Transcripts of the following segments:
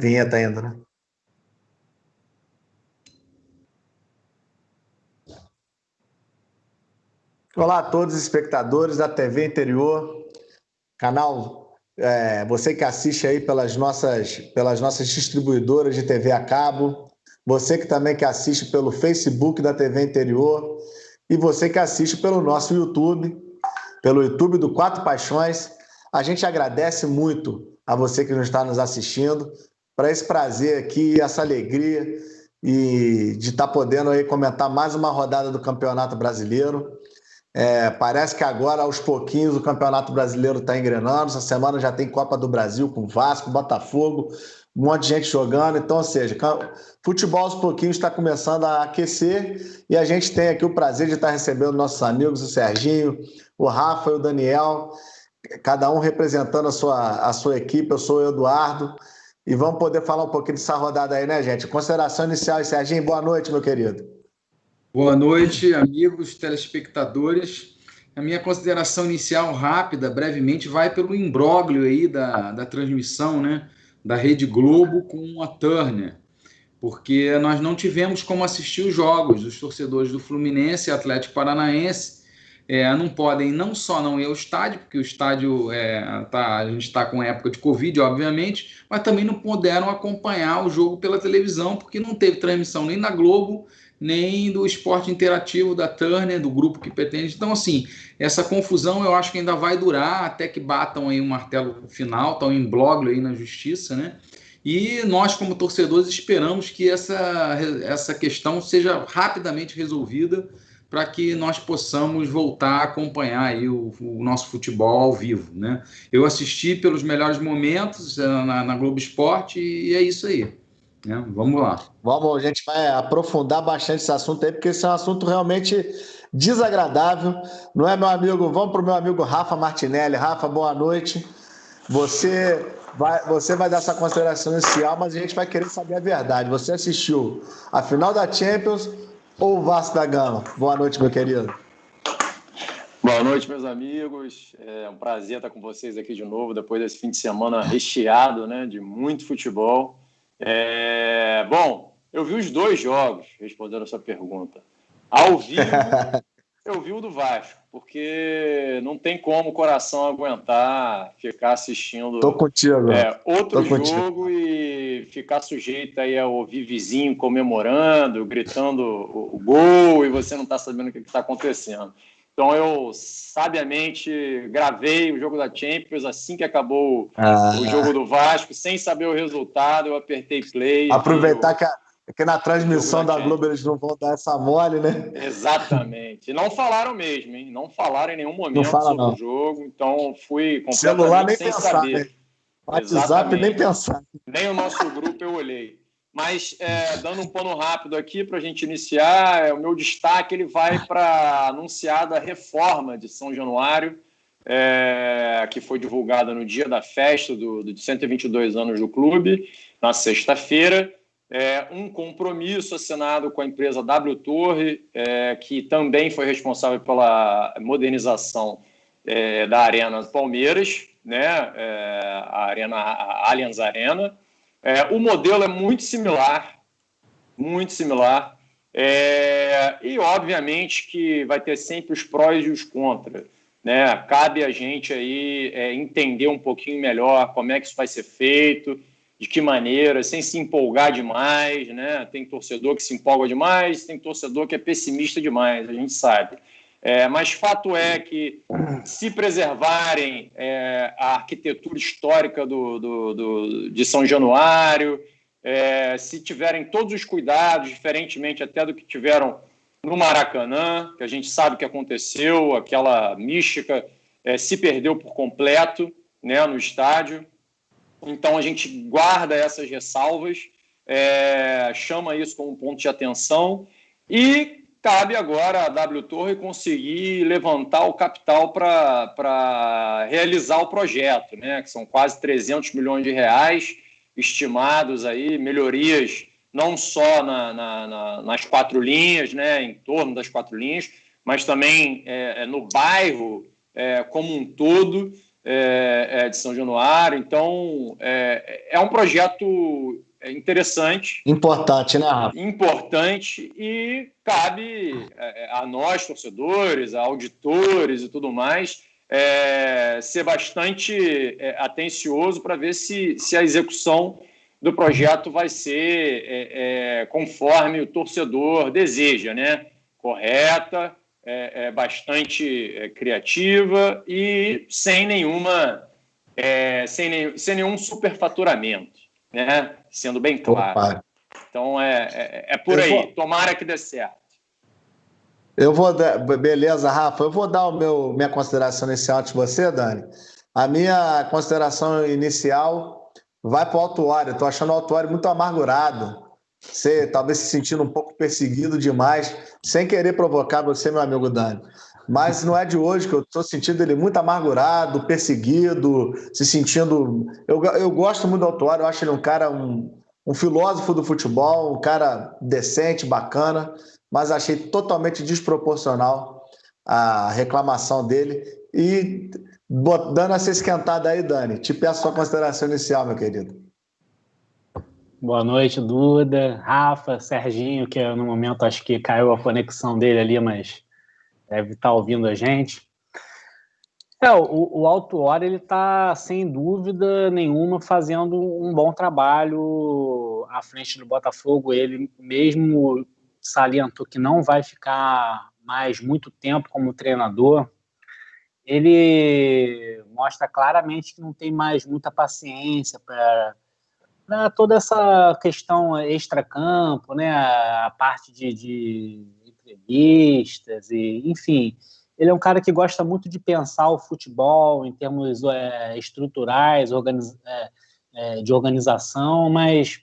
Vinheta ainda, né? Olá a todos os espectadores da TV Interior, canal, é, você que assiste aí pelas nossas, pelas nossas distribuidoras de TV a cabo, você que também que assiste pelo Facebook da TV Interior e você que assiste pelo nosso YouTube, pelo YouTube do Quatro Paixões. A gente agradece muito a você que nos está nos assistindo, para esse prazer aqui, essa alegria e de estar tá podendo aí comentar mais uma rodada do Campeonato Brasileiro. É, parece que agora, aos pouquinhos, o Campeonato Brasileiro está engrenando. Essa semana já tem Copa do Brasil com Vasco, Botafogo, um monte de gente jogando. Então, ou seja, futebol aos pouquinhos está começando a aquecer e a gente tem aqui o prazer de estar recebendo nossos amigos, o Serginho, o Rafa e o Daniel, cada um representando a sua, a sua equipe. Eu sou o Eduardo. E vamos poder falar um pouquinho dessa rodada aí, né, gente? Consideração inicial, Serginho, boa noite, meu querido. Boa noite, amigos telespectadores. A minha consideração inicial rápida, brevemente, vai pelo imbróglio aí da, da transmissão, né? Da Rede Globo com a Turner, porque nós não tivemos como assistir os jogos. Os torcedores do Fluminense e Atlético Paranaense é, não podem não só não ir ao estádio, porque o estádio é, tá, a gente está com época de Covid, obviamente, mas também não puderam acompanhar o jogo pela televisão, porque não teve transmissão nem na Globo nem do esporte interativo da Turner, do grupo que pretende. Então, assim, essa confusão eu acho que ainda vai durar até que batam aí o um martelo final, estão em blog aí na justiça, né? E nós, como torcedores, esperamos que essa, essa questão seja rapidamente resolvida para que nós possamos voltar a acompanhar aí o, o, nosso futebol ao vivo, né? Eu assisti pelos melhores momentos eh, na, na Globo Esporte e é isso aí. Né? Vamos lá. Vamos, a gente vai aprofundar bastante esse assunto aí, porque esse é um assunto realmente desagradável, não é, meu amigo? Vamos para o meu amigo Rafa Martinelli. Rafa, boa noite. Você vai, você vai dar essa consideração inicial, mas a gente vai querer saber a verdade. Você assistiu a final da Champions ou o Vasco da Gama? Boa noite, meu querido. Boa noite, meus amigos. É um prazer estar com vocês aqui de novo, depois desse fim de semana recheado né, de muito futebol. É, bom, eu vi os dois jogos, respondendo a sua pergunta. Ao vivo, eu vi o do Vasco, porque não tem como o coração aguentar ficar assistindo Tô contigo, é, outro Tô jogo contigo. e ficar sujeito aí a ouvir vizinho comemorando, gritando o, o gol e você não está sabendo o que está acontecendo. Então eu sabiamente gravei o jogo da Champions assim que acabou ah. o jogo do Vasco, sem saber o resultado, eu apertei play. Aproveitar que, a, que na transmissão da, Globo eles não vão dar essa mole, né? Exatamente. Não falaram mesmo, hein? Não falaram em nenhum momento fala, sobre não. o jogo, então fui completamente Celular nem sem pensar, saber. Né? WhatsApp Exatamente. nem pensar. Nem o nosso grupo eu olhei. Mas, é, dando um pano rápido aqui para a gente iniciar, é, o meu destaque ele vai para a anunciada reforma de São Januário, é, que foi divulgada no dia da festa do, do 122 anos do clube, na sexta-feira. É, um compromisso assinado com a empresa W Torre, é, que também foi responsável pela modernização é, da Arena Palmeiras, né, é, a Arena a Allianz Arena. É, o modelo é muito similar, muito similar. É, e, obviamente, que vai ter sempre os prós e os contras. Né? Cabe a gente aí entender um pouquinho melhor como é que isso vai ser feito, de que maneira, sem se empolgar demais. Né? Tem torcedor que se empolga demais, tem torcedor que é pessimista demais, a gente sabe. É, mas fato é que, se preservarem é, a arquitetura histórica do, do, do de São Januário, é, se tiverem todos os cuidados, diferentemente até do que tiveram no Maracanã, que a gente sabe que aconteceu, aquela mística é, se perdeu por completo né, no estádio. Então a gente guarda essas ressalvas, é, chama isso como um ponto de atenção e cabe agora a W Torre conseguir levantar o capital para realizar o projeto, né? que são quase 300 milhões de reais estimados aí, melhorias não só na, na, na, nas quatro linhas, né? em torno das quatro linhas, mas também é, é, no bairro é, como um todo. É, é, de São Januário. Então, é, é um projeto interessante. Importante, né, Rafa? Importante e cabe é, a nós, torcedores, a auditores e tudo mais, é, ser bastante é, atencioso para ver se, se a execução do projeto vai ser é, é, conforme o torcedor deseja, né? Correta, é, é bastante é, criativa e sem nenhuma é, sem, nenhum, sem nenhum superfaturamento, né? Sendo bem claro. Opa. Então é, é, é por Eu aí. Vou... Tomara que dê certo. Eu vou dar, beleza, Rafa. Eu vou dar o meu minha consideração inicial antes de você, Dani. A minha consideração inicial vai para o Autuário. Estou achando o Autuário muito amargurado. Você talvez se sentindo um pouco perseguido demais, sem querer provocar você, meu amigo Dani. Mas não é de hoje que eu estou sentindo ele muito amargurado, perseguido, se sentindo. Eu, eu gosto muito do Autuário, eu acho ele um cara, um, um filósofo do futebol, um cara decente, bacana, mas achei totalmente desproporcional a reclamação dele. E dando essa esquentada aí, Dani, te peço sua consideração inicial, meu querido. Boa noite, Duda, Rafa, Serginho, que no momento acho que caiu a conexão dele ali, mas deve estar ouvindo a gente. É, o, o Alto Hora ele está sem dúvida nenhuma fazendo um bom trabalho à frente do Botafogo. Ele mesmo salientou que não vai ficar mais muito tempo como treinador. Ele mostra claramente que não tem mais muita paciência para toda essa questão extra-campo, né? a parte de, de entrevistas, e enfim. Ele é um cara que gosta muito de pensar o futebol em termos é, estruturais, organiz, é, é, de organização, mas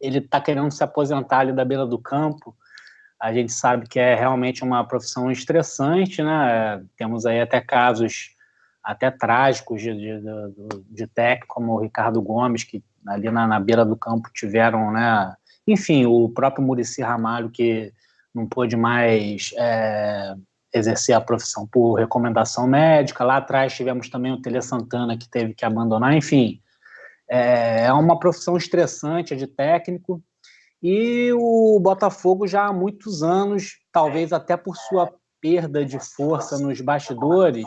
ele está querendo se aposentar ali da beira do campo. A gente sabe que é realmente uma profissão estressante, né? Temos aí até casos até trágicos de, de, de, de tech, como o Ricardo Gomes, que ali na, na, beira do campo tiveram, né? Enfim, o próprio Murici Ramalho, que não pôde mais é, exercer a profissão por recomendação médica. Lá atrás tivemos também o Tele Santana, que teve que abandonar. Enfim, é, é uma profissão estressante, é de técnico, e o Botafogo já há muitos anos, talvez até por sua perda de força nos bastidores,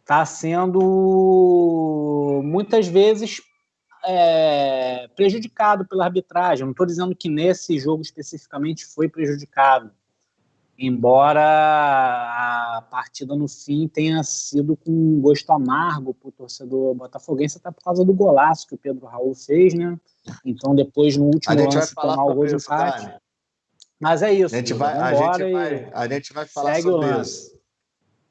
está sendo muitas vezes é, prejudicado pela arbitragem. Não estou dizendo que nesse jogo especificamente foi prejudicado, embora a partida no fim tenha sido com um gosto amargo para o torcedor botafoguense, até por causa do golaço que o Pedro Raul fez, né? Então, depois, no último lance, tomar o gol de empate. Mas é isso. A gente vai, a gente vai, a gente vai falar sobre isso.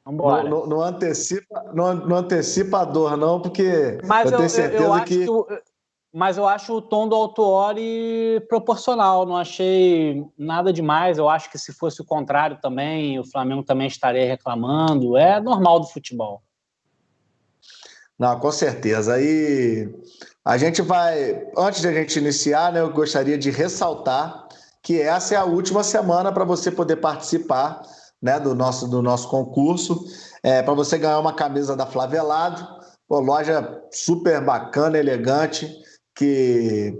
Vambora. Não, não, não, antecipa, não, não antecipa a dor, não, porque mas eu tenho certeza eu, eu que... que mas eu acho o tom do Autuori proporcional, não achei nada demais. Eu acho que se fosse o contrário também, o Flamengo também estaria reclamando. É normal do futebol. Não, com certeza. Aí a gente vai, antes de a gente iniciar, né, eu gostaria de ressaltar que essa é a última semana para você poder participar né, do, nosso, do nosso concurso, é, para você ganhar uma camisa da Flavelado, Pô, loja super bacana, elegante que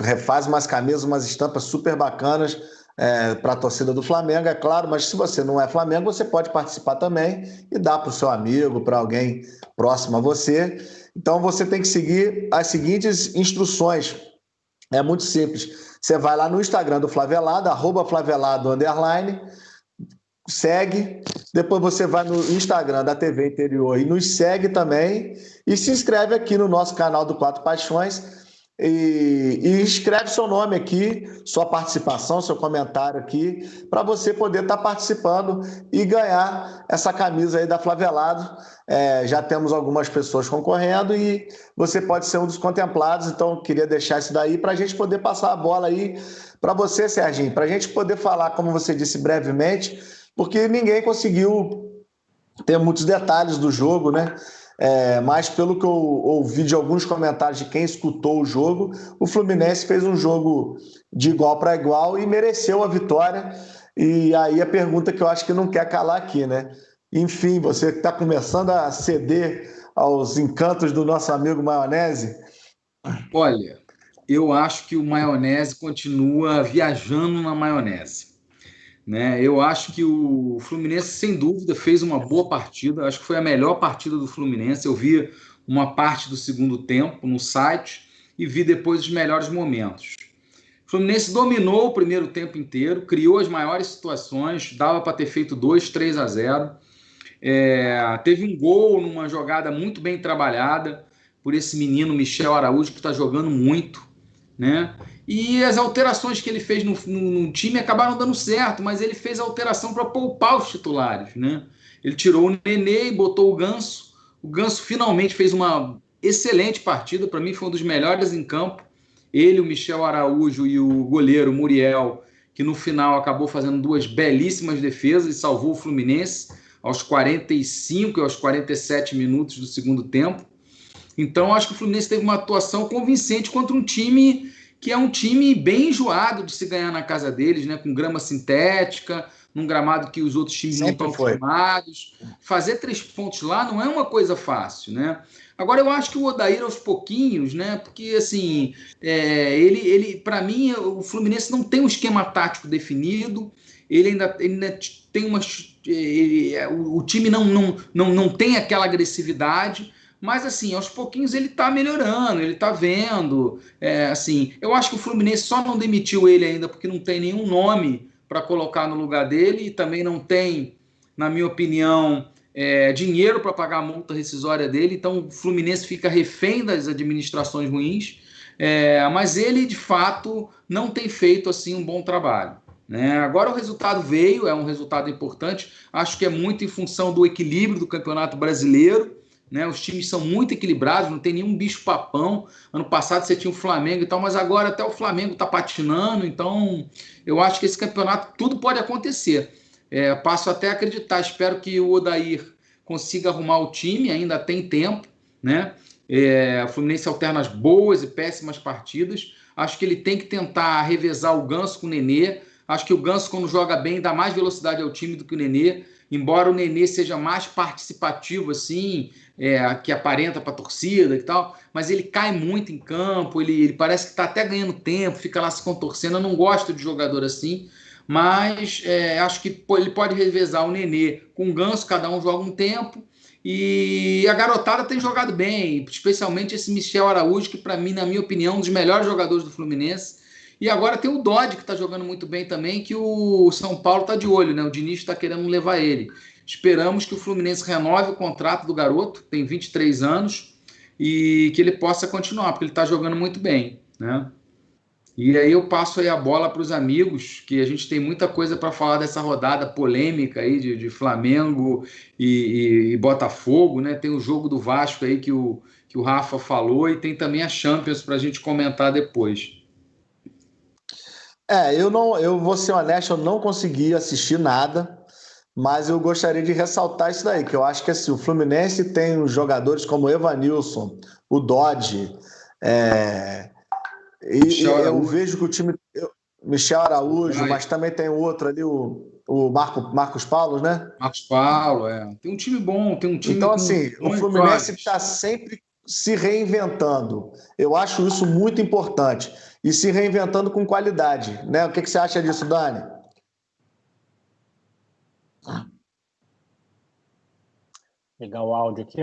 refaz umas camisas, umas estampas super bacanas é, para a torcida do Flamengo, é claro, mas se você não é Flamengo, você pode participar também e dar para o seu amigo, para alguém próximo a você. Então você tem que seguir as seguintes instruções. É muito simples. Você vai lá no Instagram do Flavelado, arroba Flavelado underline, segue. Depois você vai no Instagram da TV Interior e nos segue também. E se inscreve aqui no nosso canal do Quatro Paixões e, e, escreve seu nome aqui, sua participação, seu comentário aqui, para você poder estar tá participando e ganhar essa camisa aí da Flavelado. É, já temos algumas pessoas concorrendo e você pode ser um dos contemplados, então queria deixar isso daí para a gente poder passar a bola aí para você, Serginho, para a gente poder falar, como você disse brevemente, porque ninguém conseguiu ter muitos detalhes do jogo, né? É, mas pelo que eu ouvi de alguns comentários de quem escutou o jogo, o Fluminense fez um jogo de igual para igual e mereceu a vitória. E aí a pergunta que eu acho que não quer calar aqui, né? Enfim, você está começando a ceder aos encantos do nosso amigo Maionese? Olha, eu acho que o Maionese continua viajando na maionese. Né? Eu acho que o Fluminense, sem dúvida, fez uma boa partida. Acho que foi a melhor partida do Fluminense. Eu vi uma parte do segundo tempo no site e vi depois os melhores momentos. O Fluminense dominou o primeiro tempo inteiro, criou as maiores situações, dava para ter feito 2, 3 a 0. É, teve um gol numa jogada muito bem trabalhada por esse menino Michel Araújo, que está jogando muito. Né? E as alterações que ele fez no, no, no time acabaram dando certo, mas ele fez a alteração para poupar os titulares. Né? Ele tirou o Nenê e botou o Ganso. O Ganso finalmente fez uma excelente partida, para mim foi um dos melhores em campo. Ele, o Michel Araújo e o goleiro Muriel, que no final acabou fazendo duas belíssimas defesas e salvou o Fluminense aos 45 e aos 47 minutos do segundo tempo. Então, acho que o Fluminense teve uma atuação convincente contra um time que é um time bem enjoado de se ganhar na casa deles, né? Com grama sintética, num gramado que os outros times Sempre não estão formados. Fazer três pontos lá não é uma coisa fácil, né? Agora eu acho que o Odair aos pouquinhos, né? Porque assim, é, ele, ele para mim o Fluminense não tem um esquema tático definido. Ele ainda, ele ainda tem uma, ele, o, o time não, não, não, não tem aquela agressividade mas assim, aos pouquinhos ele está melhorando, ele está vendo. É, assim, eu acho que o Fluminense só não demitiu ele ainda porque não tem nenhum nome para colocar no lugar dele e também não tem, na minha opinião, é, dinheiro para pagar a multa rescisória dele. Então o Fluminense fica refém das administrações ruins. É, mas ele de fato não tem feito assim um bom trabalho. Né? Agora o resultado veio, é um resultado importante. Acho que é muito em função do equilíbrio do Campeonato Brasileiro. Né? Os times são muito equilibrados, não tem nenhum bicho papão. Ano passado você tinha o Flamengo e tal, mas agora até o Flamengo está patinando. Então, eu acho que esse campeonato tudo pode acontecer. É, passo até a acreditar. Espero que o Odair consiga arrumar o time, ainda tem tempo. Né? É, o Fluminense alterna as boas e péssimas partidas. Acho que ele tem que tentar revezar o Ganso com o Nenê. Acho que o Ganso, quando joga bem, dá mais velocidade ao time do que o Nenê embora o Nenê seja mais participativo, assim, é, que aparenta para a torcida e tal, mas ele cai muito em campo, ele, ele parece que está até ganhando tempo, fica lá se contorcendo. Eu não gosto de jogador assim, mas é, acho que ele pode revezar o Nenê com o Ganso, cada um joga um tempo. E a garotada tem jogado bem, especialmente esse Michel Araújo, que para mim, na minha opinião, é um dos melhores jogadores do Fluminense. E agora tem o Dodge, que está jogando muito bem também, que o São Paulo está de olho, né? O Diniz está querendo levar ele. Esperamos que o Fluminense renove o contrato do garoto, tem 23 anos, e que ele possa continuar, porque ele está jogando muito bem, né? E aí eu passo aí a bola para os amigos, que a gente tem muita coisa para falar dessa rodada polêmica aí de, de Flamengo e, e, e, Botafogo, né? Tem o jogo do Vasco aí que o, que o Rafa falou e tem também a Champions para a gente comentar depois. É, eu não, eu vou ser honesto, eu não consegui assistir nada, mas eu gostaria de ressaltar isso daí, que eu acho que assim, o Fluminense tem jogadores como o Evanilson, o Dodge, é, e, eu vejo que o time. Michel Araújo, mas também tem o outro ali, o, o Marco, Marcos Paulo, né? Marcos Paulo, é. Tem um time bom, tem um time. Então, assim, o Fluminense está sempre se reinventando. Eu acho isso muito importante e se reinventando com qualidade. Né? O que, que você acha disso, Dani? Pegar o áudio aqui.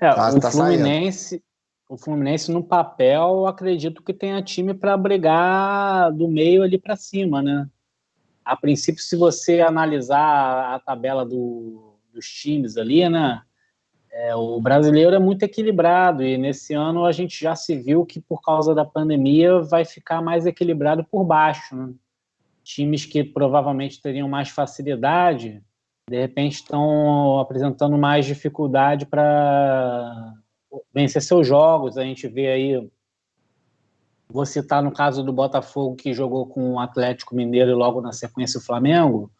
É, ah, o tá Fluminense, o Fluminense no papel, acredito que tenha time para brigar do meio ali para cima, né? A princípio, se você analisar a tabela do, dos times ali, né? É, o brasileiro é muito equilibrado e nesse ano a gente já se viu que por causa da pandemia vai ficar mais equilibrado por baixo. Né? Times que provavelmente teriam mais facilidade, de repente estão apresentando mais dificuldade para vencer seus jogos. A gente vê aí, vou citar no caso do Botafogo que jogou com o Atlético Mineiro e logo na sequência o Flamengo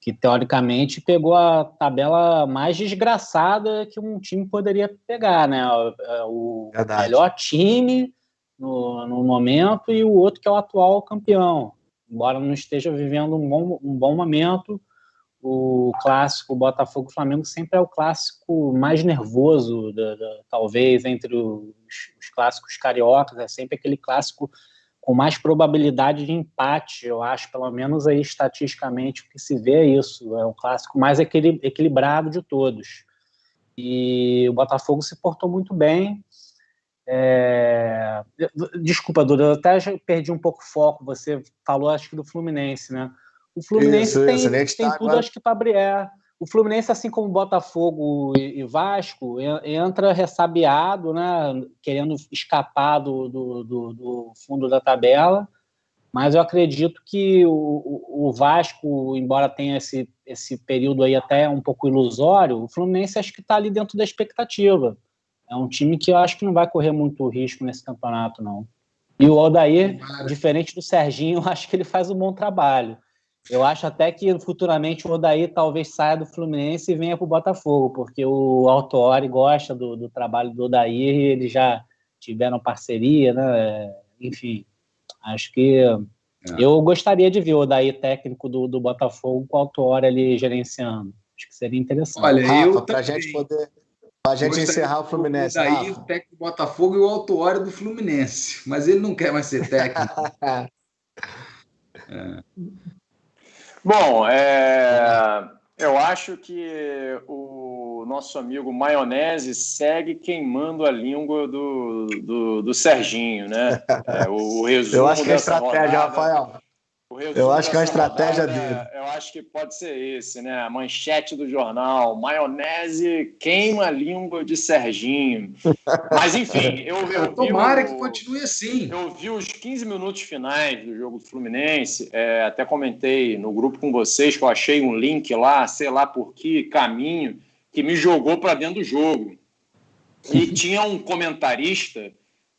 que teoricamente pegou a tabela mais desgraçada que um time poderia pegar, né? O Verdade. melhor time no, no momento e o outro que é o atual campeão. Embora não esteja vivendo um bom, um bom momento, o clássico Botafogo-Flamengo sempre é o clássico mais nervoso, da, da, talvez, entre os, os, clássicos cariocas, é sempre aquele clássico com mais probabilidade de empate, eu acho, pelo menos aí estatisticamente, o que se vê é isso, é o clássico mais equilibrado de todos. E o Botafogo se portou muito bem, é... Desculpa, Duda, eu até perdi um pouco o foco. Você falou, acho que do Fluminense, né? O Fluminense isso, tem, isso, tem tá tudo, agora... acho que, para abrir. É. O Fluminense, assim como Botafogo e, Vasco, entra ressabiado, né? Querendo escapar do, do, do, do fundo da tabela. Mas eu acredito que o, o, Vasco, embora tenha esse, esse período aí até um pouco ilusório, o Fluminense acho que está ali dentro da expectativa. É um time que eu acho que não vai correr muito risco nesse campeonato, não. E o Aldair, diferente do Serginho, eu acho que ele faz um bom trabalho. Eu acho até que futuramente o Odair talvez saia do Fluminense e venha para o Botafogo, porque o Autori gosta do, do, trabalho do Odair e eles já tiveram parceria, né? Enfim, acho que é. eu gostaria de ver o Odair técnico do, do Botafogo com o Autori ali gerenciando. Acho que seria interessante. Olha, eu para a gente poder a gente encerrar o Fluminense. Daí o técnico do Botafogo e o autuário do Fluminense. Mas ele não quer mais ser técnico. é. Bom, é, eu acho que o nosso amigo Maionese segue queimando a língua do, do, do Serginho, né? É, o, o resumo eu acho que é estratégia, rodada, Rafael. Eu acho que é uma estratégia rodada, dele. Eu acho que pode ser esse, né? A manchete do jornal: maionese queima a língua de Serginho. Mas, enfim, eu, eu Tomara que continue assim. Eu vi os 15 minutos finais do jogo do Fluminense. É, até comentei no grupo com vocês que eu achei um link lá, sei lá por que caminho, que me jogou para dentro do jogo. E tinha um comentarista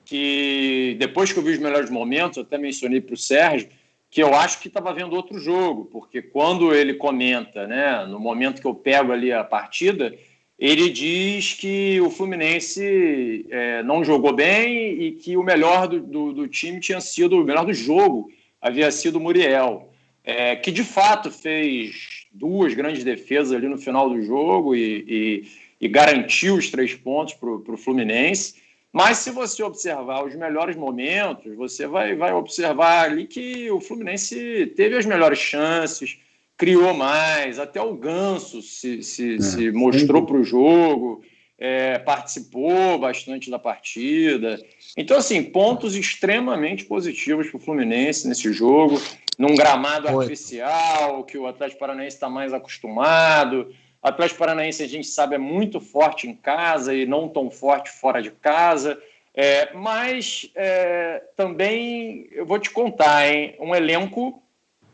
que, depois que eu vi os melhores momentos, eu até mencionei para o Sérgio que eu acho que estava vendo outro jogo, porque quando ele comenta, né, no momento que eu pego ali a partida, ele diz que o Fluminense é, não jogou bem e que o melhor do, do, do, time tinha sido, o melhor do jogo havia sido o Muriel, é, que de fato fez duas grandes defesas ali no final do jogo e, e, e garantiu os três pontos para o Fluminense. Mas se você observar os melhores momentos, você vai, vai observar ali que o Fluminense teve as melhores chances, criou mais, até o Ganso se, se, é, se mostrou para o jogo, é, participou bastante da partida. Então, assim, pontos extremamente positivos para o Fluminense nesse jogo, num gramado Foi. artificial, que o Atlético Paranaense está mais acostumado. Atlético Paranaense, a gente sabe, é muito forte em casa e não tão forte fora de casa. É, mas é, também eu vou te contar, hein? Um elenco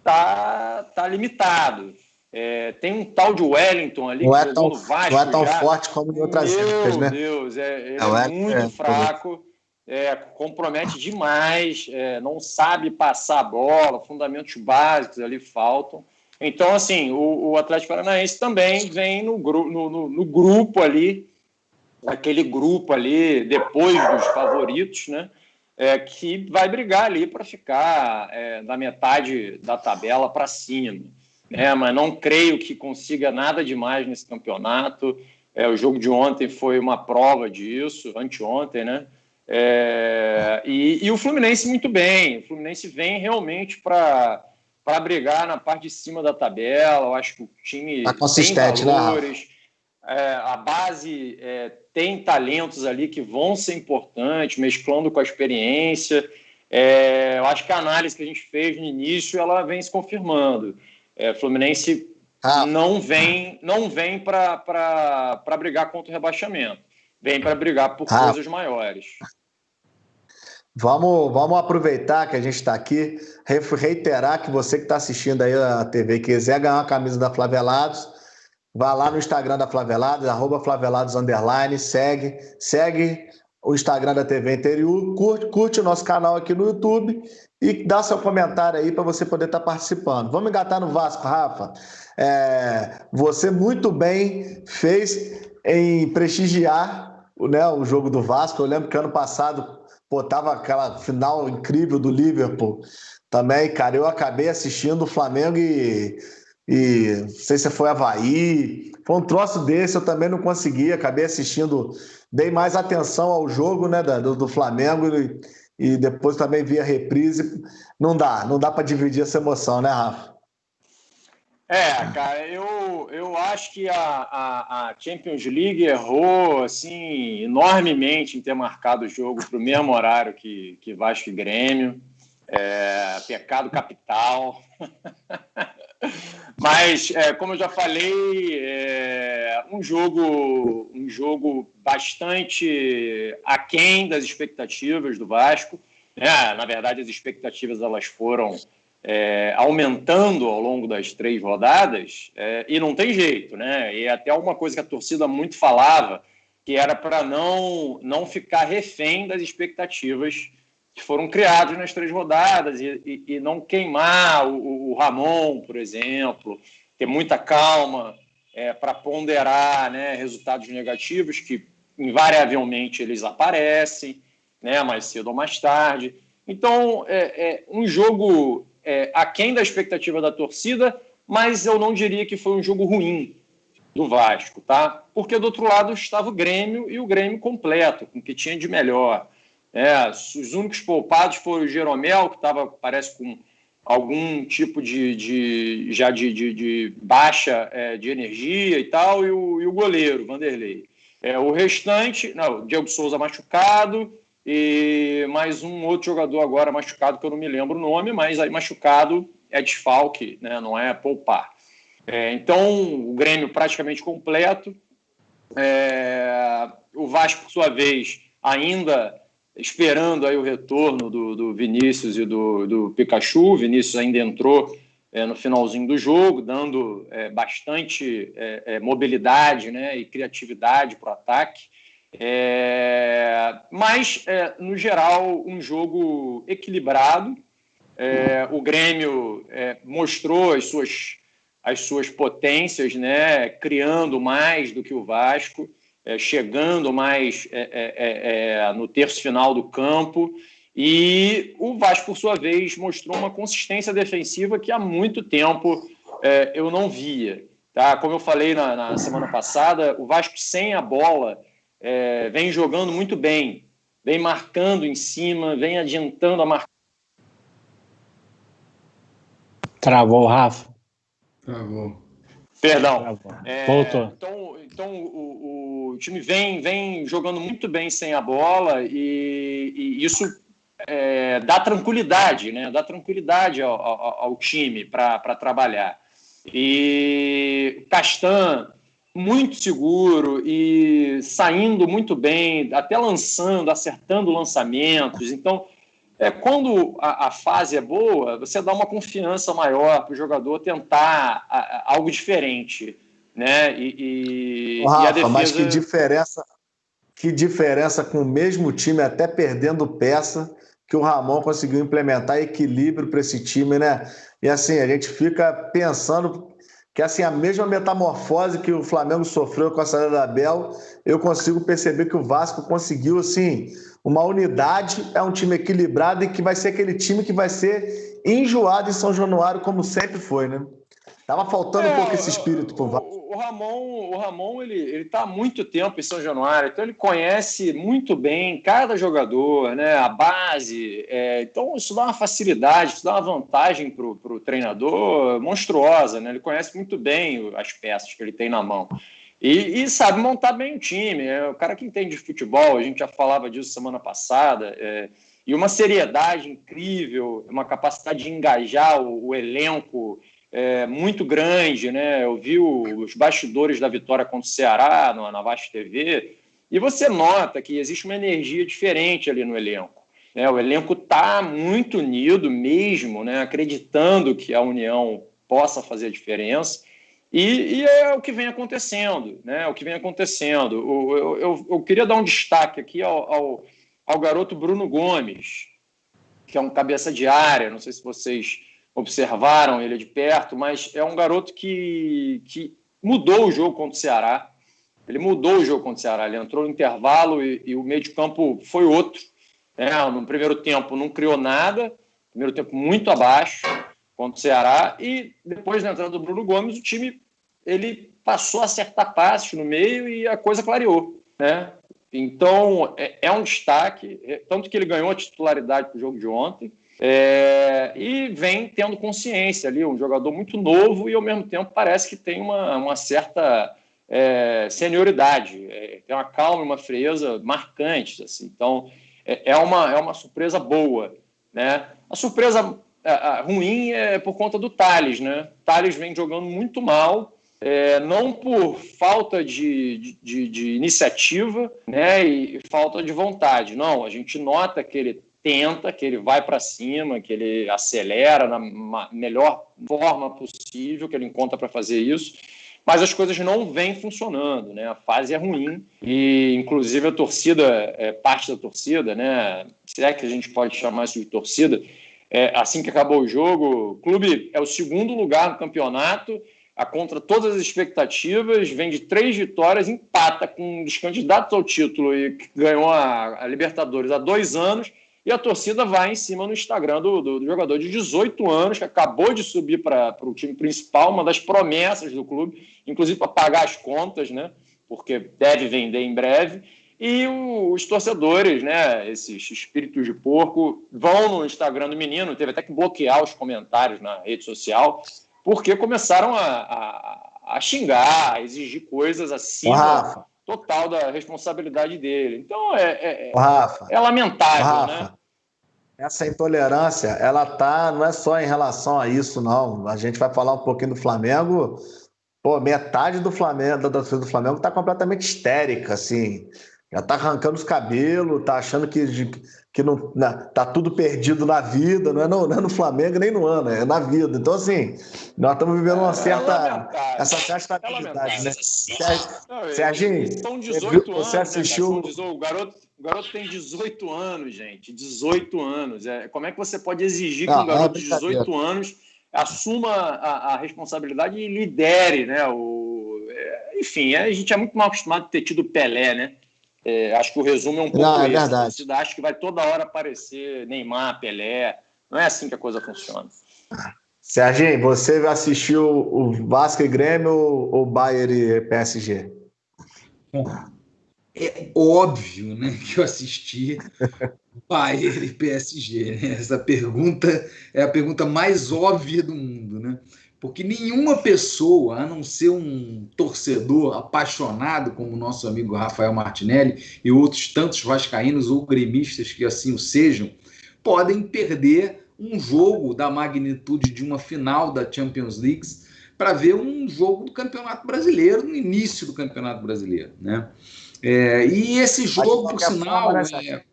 tá, tá limitado. É, tem um tal de Wellington ali não que é tão, Vasco. Não é tão já. forte como em outras Meu épocas, né? Meu Deus, é, ele é, é muito é, fraco, é, compromete demais, não sabe passar a bola, fundamentos básicos ali faltam. Então, assim, o, o Atlético Paranaense também vem no, no, no, no grupo ali, aquele grupo ali, depois dos favoritos, né? É, que vai brigar ali para ficar é, na metade da tabela para cima. É, mas não creio que consiga nada demais nesse campeonato. É, o jogo de ontem foi uma prova disso, anteontem, né? É, e, e, o Fluminense muito bem. O Fluminense vem realmente para para brigar na parte de cima da tabela. Eu acho que o time tá consistente, tem né, valores. Né? É, a base é, tem talentos ali que vão ser importantes, mesclando com a experiência. É, eu acho que a análise que a gente fez no início ela vem se confirmando. É, Fluminense ah. não vem não vem para brigar contra o rebaixamento, vem para brigar por ah. coisas maiores. Vamos, vamos aproveitar que a gente está aqui, reiterar que você que está assistindo aí a TV quiser ganhar uma camisa da Flavelados, vá lá no Instagram da Flavelados, arroba Flavelados Underline, segue, segue o Instagram da TV Interior, curte, curte o nosso canal aqui no YouTube e dá seu comentário aí para você poder estar tá participando. Vamos engatar no Vasco, Rafa. É, você muito bem fez em prestigiar né, o jogo do Vasco. Eu lembro que ano passado Pô, tava aquela final incrível do Liverpool também, cara. Eu acabei assistindo o Flamengo e e não sei se foi Havaí. Foi um troço desse, eu também não consegui, acabei assistindo, dei mais atenção ao jogo né, do, do Flamengo e, e depois também vi a reprise. Não dá, não dá para dividir essa emoção, né, Rafa? É, cara, eu, eu acho que a, a, a, Champions League errou assim enormemente em ter marcado o jogo para o mesmo horário que, que Vasco e Grêmio. É, pecado capital. Mas, é, como eu já falei, é um jogo, um jogo bastante aquém das expectativas do Vasco. É, na verdade, as expectativas elas foram é, aumentando ao longo das três rodadas é, e não tem jeito, né? E é até uma coisa que a torcida muito falava, que era para não, não ficar refém das expectativas que foram criadas nas três rodadas e, e, e não queimar o, o, Ramon, por exemplo, ter muita calma é, para ponderar né, resultados negativos que invariavelmente eles aparecem, né, mais cedo ou mais tarde. Então, é, é um jogo é, aquém da expectativa da torcida, mas eu não diria que foi um jogo ruim do Vasco, tá? Porque do outro lado estava o Grêmio e o Grêmio completo, com o que tinha de melhor. É, os únicos poupados foram o Jeromel, que estava, parece, com algum tipo de, de já de, de, de baixa é, de energia e tal, e o, e o goleiro, Vanderlei. É, o restante, não, o Diego Souza machucado, e mais um outro jogador agora machucado, que eu não me lembro o nome, mas aí machucado é desfalque, né, não é poupar. É, então, o Grêmio praticamente completo. É, o Vasco, por sua vez, ainda esperando aí o retorno do, do Vinícius e do, do Pikachu. O Vinícius ainda entrou é, no finalzinho do jogo, dando é, bastante é, é mobilidade né, e criatividade para o ataque. É, mas, é, no geral, um jogo equilibrado. o Grêmio mostrou as suas, as suas potências, né, criando mais do que o Vasco é, chegando mais é, é, é, é, no terço final do campo. E o Vasco, por sua vez, mostrou uma consistência defensiva que há muito tempo eu não via. Tá? Como eu falei na, na semana passada, o Vasco sem a bola vem jogando muito bem, vem marcando em cima, vem adiantando a marcação. Travou, Rafa. Travou. Perdão. É, Voltou. Então, então o, o, time vem, vem jogando muito bem sem a bola e, e isso é, dá tranquilidade, né? Dá tranquilidade ao, ao, ao time para trabalhar. E Castan muito seguro e saindo muito bem, até lançando, acertando lançamentos. Então, é, quando a, a, fase é boa, você dá uma confiança maior para o jogador tentar a, a, algo diferente. Né? E, e, Rafa, e defesa... mas que diferença, que diferença com o mesmo time, até perdendo peça, que o Ramon conseguiu implementar equilíbrio para esse time, né? E assim, a gente fica pensando que assim, a mesma metamorfose que o Flamengo sofreu com a saída da Bel, eu consigo perceber que o Vasco conseguiu assim uma unidade, é um time equilibrado e que vai ser aquele time que vai ser enjoado em São Januário, como sempre foi, né? Tava faltando é, um pouco esse espírito pro Vasco. O Ramon, o Ramon ele, ele tá há muito tempo em São Januário, então ele conhece muito bem cada jogador, né? A base. É, então isso dá uma facilidade, isso dá uma vantagem pro, pro treinador monstruosa, né? Ele conhece muito bem as peças que ele tem na mão. E, e, sabe montar bem o time. É o cara que entende de futebol, a gente já falava disso semana passada, é, e uma seriedade incrível, uma capacidade de engajar o, o elenco é, muito grande. Né? Eu vi os bastidores da vitória contra o Ceará no, na Vasco TV, e você nota que existe uma energia diferente ali no elenco. Né? O elenco está muito unido mesmo, né? acreditando que a união possa fazer a diferença. E, e, é o que vem acontecendo, né? O que vem acontecendo. O, eu, eu, eu, queria dar um destaque aqui ao, ao, ao, garoto Bruno Gomes, que é um cabeça de área. Não sei se vocês observaram ele de perto, mas é um garoto que, que mudou o jogo contra o Ceará. Ele mudou o jogo contra o Ceará. Ele entrou no intervalo e, e o meio de campo foi outro. Né? No primeiro tempo não criou nada, primeiro tempo muito abaixo. contra o Ceará. E depois da entrada do Bruno Gomes, o time ele passou a acertar passes no meio e a coisa clareou. Né? Então, é, é um destaque, é, tanto que ele ganhou a titularidade para o jogo de ontem. É, e vem tendo consciência ali, um jogador muito novo e ao mesmo tempo parece que tem uma, uma certa é, senioridade, é, tem uma calma e uma frieza marcantes. Assim. Então, é, é, uma, é uma surpresa boa. Né? A surpresa a, a, ruim é por conta do Thales. Né? Thales vem jogando muito mal, é, não por falta de, de, de, iniciativa né, e falta de vontade. Não, a gente nota que ele tenta, que ele vai para cima, que ele acelera na melhor forma possível que ele encontra para fazer isso, mas as coisas não vêm funcionando, né? A fase é ruim e, inclusive, a torcida, é, parte da torcida, né? Se é que a gente pode chamar isso de torcida, é, assim que acabou o jogo, o clube é o segundo lugar no campeonato a contra todas as expectativas, vem de três vitórias, empata com um dos candidatos ao título e ganhou a, a, Libertadores há dois anos, e a torcida vai em cima no Instagram do, do, do jogador de 18 anos, que acabou de subir para o time principal, uma das promessas do clube, inclusive para pagar as contas, né? Porque deve vender em breve. E o, os torcedores, né, esses espíritos de porco, vão no Instagram do menino, teve até que bloquear os comentários na rede social, porque começaram a, a, a xingar, a exigir coisas acima total da responsabilidade dele. Então é, é, Rafa, é lamentável, Rafa, né? Essa intolerância, ela tá, não é só em relação a isso, não. A gente vai falar um pouquinho do Flamengo. Pô, metade do Flamengo, da torcida do Flamengo tá completamente histérica, assim. Já tá arrancando os cabelos, tá achando que, que não, né, tá tudo perdido na vida, não é, no, não é no Flamengo nem no ano, é na vida. Então, assim, nós estamos vivendo uma é certa. É essa certa estabilidade, né? Serginho, são 18 anos, você né, assistiu. Né, o, garoto, o garoto tem 18 anos, gente. 18 anos. É, como é que você pode exigir que um garoto de 18 anos assuma a, a responsabilidade e lidere, né? O, é, enfim, a gente é muito mal acostumado a ter tido Pelé, né? É, acho que o resumo é um pouco Não, é esse. Verdade. acha que vai toda hora aparecer Neymar, Pelé. Não é assim que a coisa funciona. Serginho, você assistiu o Vasco e Grêmio ou o Bayern e PSG? É óbvio né, que eu assisti Bayern e PSG. Né? Essa pergunta é a pergunta mais óbvia do mundo. Né? Porque nenhuma pessoa, a não ser um torcedor apaixonado como o nosso amigo Rafael Martinelli e outros tantos vascaínos ou gremistas que assim o sejam, podem perder um jogo da magnitude de uma final da Champions League para ver um jogo do Campeonato Brasileiro, no início do Campeonato Brasileiro. Né? É, e esse jogo, por sinal. É,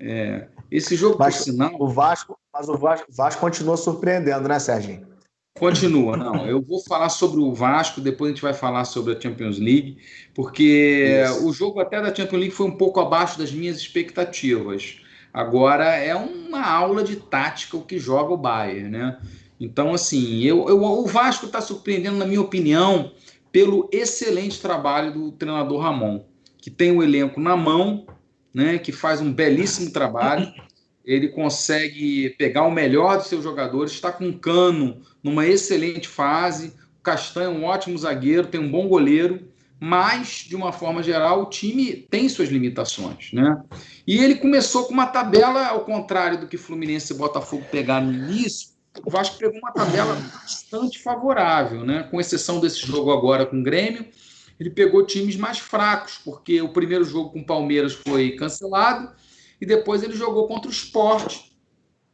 é, esse jogo, mas, por sinal. O Vasco, mas o Vasco, Vasco continua surpreendendo, né, Serginho? Continua, não. Eu vou falar sobre o Vasco, depois a gente vai falar sobre a Champions League, porque Isso. o jogo até da Champions League foi um pouco abaixo das minhas expectativas. Agora é uma aula de tática o que joga o Bayern, né? Então, assim, eu, eu o Vasco está surpreendendo, na minha opinião, pelo excelente trabalho do treinador Ramon, que tem o elenco na mão, né? Que faz um belíssimo trabalho ele consegue pegar o melhor dos seus jogadores, está com o Cano numa excelente fase, o Castanho é um ótimo zagueiro, tem um bom goleiro, mas, de uma forma geral, o time tem suas limitações, né? E ele começou com uma tabela, ao contrário do que Fluminense e Botafogo pegaram no início, o Vasco pegou uma tabela bastante favorável, né? Com exceção desse jogo agora com o Grêmio, ele pegou times mais fracos, porque o primeiro jogo com o Palmeiras foi cancelado, e depois ele jogou contra o esporte.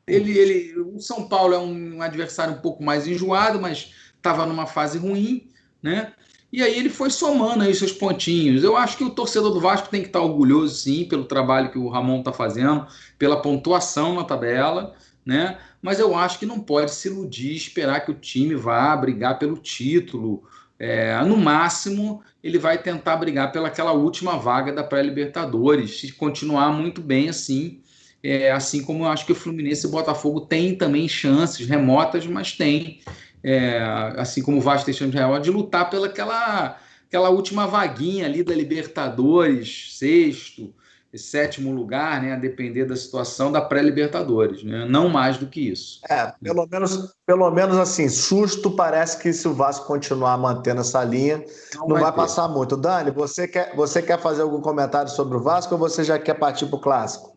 Ele, ele, o São Paulo é um adversário um pouco mais enjoado, mas estava numa fase ruim, né? E aí ele foi somando aí seus pontinhos. Eu acho que o torcedor do Vasco tem que estar orgulhoso, sim, pelo trabalho que o Ramon está fazendo, pela pontuação na tabela, né? Mas eu acho que não pode se iludir, esperar que o time vá brigar pelo título. É, no máximo, ele vai tentar brigar pelaquela última vaga da pré-Libertadores, se continuar muito bem assim. É, assim como eu acho que o Fluminense e o Botafogo têm também chances remotas, mas tem, é, assim como o Vasco tem chances remotas, de lutar pelaquela aquela última vaguinha ali da Libertadores, sexto, sétimo lugar, né, a depender da situação da pré-Libertadores, né? não mais do que isso. É, pelo menos, pelo menos assim, susto parece que se o Vasco continuar mantendo essa linha, não, não vai, vai passar muito. Dani, você quer, você quer fazer algum comentário sobre o Vasco ou você já quer partir para o clássico?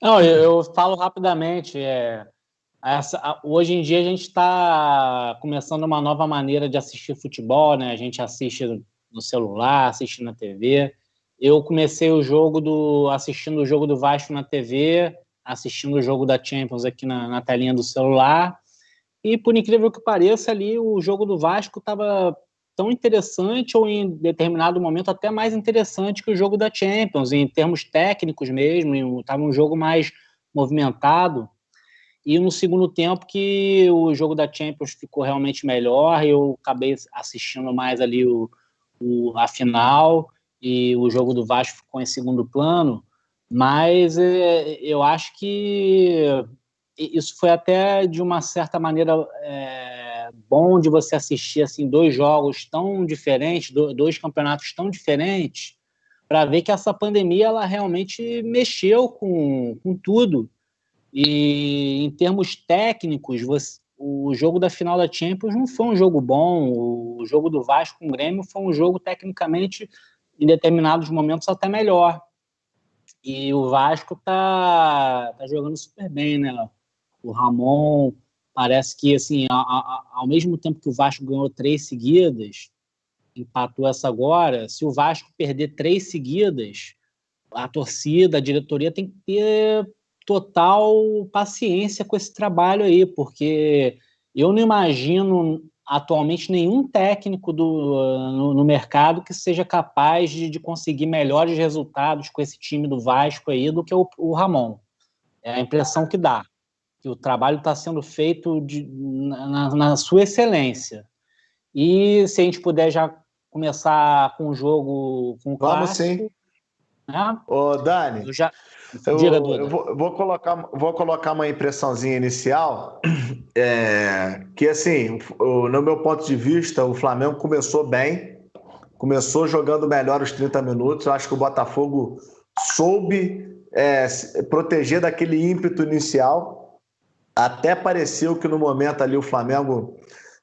Não, eu, eu falo rapidamente. É, essa, hoje em dia a gente está começando uma nova maneira de assistir futebol, né? A gente assiste no celular, assiste na TV. Eu comecei o jogo do assistindo o jogo do Vasco na TV, assistindo o jogo da Champions aqui na, na telinha do celular. E por incrível que pareça, ali o jogo do Vasco estava tão interessante ou em determinado momento até mais interessante que o jogo da Champions, em termos técnicos mesmo, estava um jogo mais movimentado. E no segundo tempo que o jogo da Champions ficou realmente melhor, eu acabei assistindo mais ali o, o, a final e o jogo do Vasco ficou em segundo plano, mas é, eu acho que isso foi até de uma certa maneira é, bom de você assistir assim dois jogos tão diferentes, dois campeonatos tão diferentes, para ver que essa pandemia ela realmente mexeu com, com tudo. E em termos técnicos, você, o jogo da final da Champions não foi um jogo bom. O jogo do Vasco com o Grêmio foi um jogo tecnicamente em determinados momentos até melhor. E o Vasco tá, tá jogando super bem, né? O Ramon parece que, assim, a, a, ao mesmo tempo que o Vasco ganhou três seguidas, empatou essa agora, se o Vasco perder três seguidas, a torcida, a diretoria tem que ter total paciência com esse trabalho aí, porque eu não imagino atualmente nenhum técnico do, no, no mercado que seja capaz de, de, conseguir melhores resultados com esse time do Vasco aí do que o, o Ramon. É a impressão que dá, que o trabalho está sendo feito de, na, na, sua excelência. E se a gente puder já começar com o jogo com o Vamos clássico, sim. Né? Ô, Dani, já, eu, eu vou, vou, colocar, vou colocar uma impressãozinha inicial, é, que assim, no meu ponto de vista, o Flamengo começou bem, começou jogando melhor os 30 minutos. Eu acho que o Botafogo soube é, proteger daquele ímpeto inicial. Até pareceu que no momento ali o Flamengo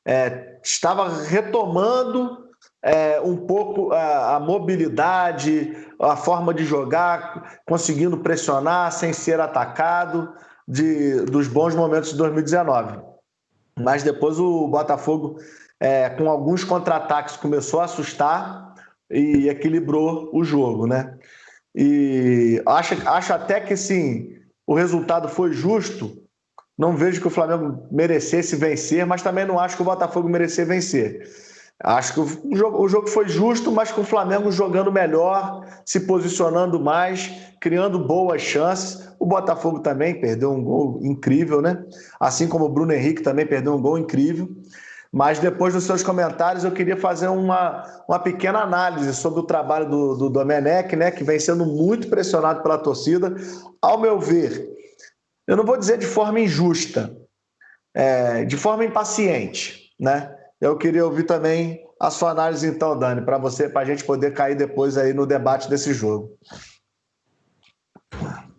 é, estava retomando é, um pouco a, a, mobilidade, a forma de jogar, conseguindo pressionar sem ser atacado de, dos bons momentos de 2019. Mas depois o Botafogo, é, com alguns contra-ataques, começou a assustar e equilibrou o jogo, né? E acho, acho até que sim, o resultado foi justo. Não vejo que o Flamengo merecesse vencer, mas também não acho que o Botafogo merecer vencer. Acho que o jogo, o jogo foi justo, mas com o Flamengo jogando melhor, se posicionando mais, criando boas chances. O Botafogo também perdeu um gol incrível, né? Assim como o Bruno Henrique também perdeu um gol incrível. Mas depois dos seus comentários, eu queria fazer uma, uma pequena análise sobre o trabalho do, do Domenech, né? Que vem sendo muito pressionado pela torcida. Ao meu ver, eu não vou dizer de forma injusta, é, de forma impaciente, né? Eu queria ouvir também a sua análise, então, Dani, para você, para a gente poder cair depois aí no debate desse jogo.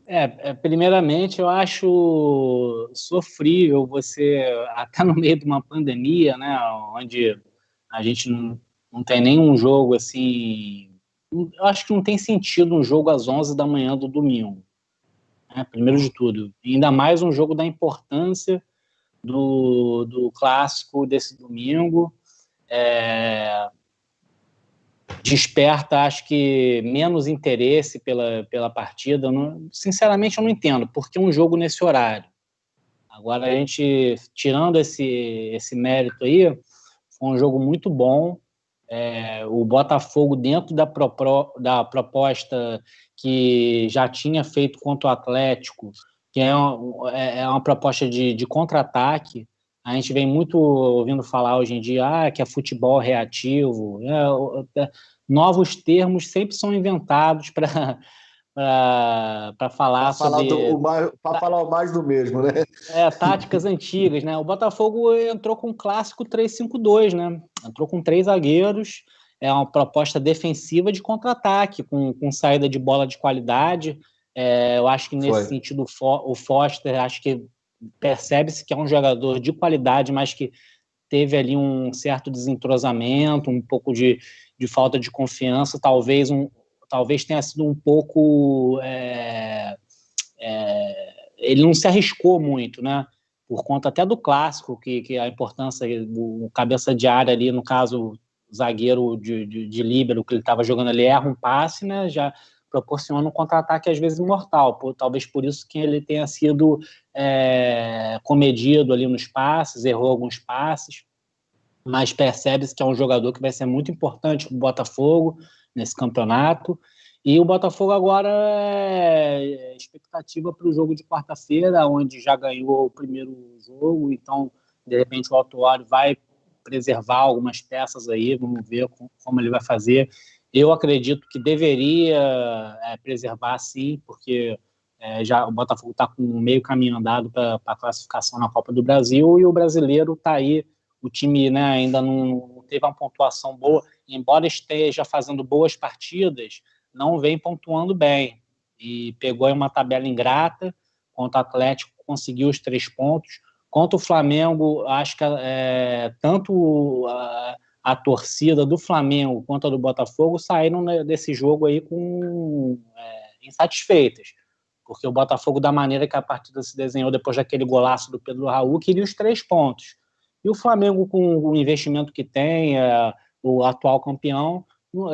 É, é, primeiramente, eu acho sofrível você, até no meio de uma pandemia, né, onde a gente não, não tem nenhum jogo assim. Eu acho que não tem sentido um jogo às 11 da manhã do domingo. Né, primeiro de tudo. Ainda mais um jogo da importância do, do clássico desse domingo. É, desperta, acho que, menos interesse pela, pela partida. Não, sinceramente, eu não entendo, porque um jogo nesse horário. Agora, a gente, tirando esse, esse mérito aí, foi um jogo muito bom. É, o Botafogo, dentro da, pro, da proposta que já tinha feito contra o Atlético, que é uma, é, é uma proposta de, de contra-ataque. A gente vem muito ouvindo falar hoje em dia ah, que é futebol reativo. É, é novos termos sempre são inventados para para falar pra sobre para falar o mais do mesmo, né? É, táticas antigas, né? O Botafogo entrou com o clássico 3-5-2, né? Entrou com três zagueiros é uma proposta defensiva de contra-ataque, com, com saída de bola de qualidade. É, eu acho que nesse Foi. sentido o Foster, acho que percebe-se que é um jogador de qualidade, mas que teve ali um certo desentrosamento, um pouco de, de falta de confiança, talvez um, talvez tenha sido um pouco é, é, ele não se arriscou muito, né? Por conta até do clássico, que, que a importância do cabeça de área ali, no caso, zagueiro de, de, de líbero que ele estava jogando ali, erra um passe, né? Já proporciona um contra-ataque às vezes mortal. Por, talvez por isso que ele tenha sido é, comedido ali nos passes, errou alguns passes, mas percebe-se que é um jogador que vai ser muito importante para o Botafogo nesse campeonato. E o Botafogo agora é expectativa para o jogo de quarta-feira, onde já ganhou o primeiro jogo, então de repente o Autuário vai preservar algumas peças aí, vamos ver como ele vai fazer. Eu acredito que deveria é, preservar sim, porque é, já o Botafogo está com meio caminho andado para a classificação na Copa do Brasil e o brasileiro está aí. O time né, ainda não, teve uma pontuação boa, embora esteja fazendo boas partidas não vem pontuando bem. E pegou uma tabela ingrata contra o Atlético, conseguiu os três pontos. Contra o Flamengo, acho que é, tanto a, a, torcida do Flamengo quanto do Botafogo saíram desse jogo aí com é, insatisfeitas. Porque o Botafogo, da maneira que a partida se desenhou depois daquele golaço do Pedro Raul, queria os três pontos. E o Flamengo, com o investimento que tem, é, o atual campeão,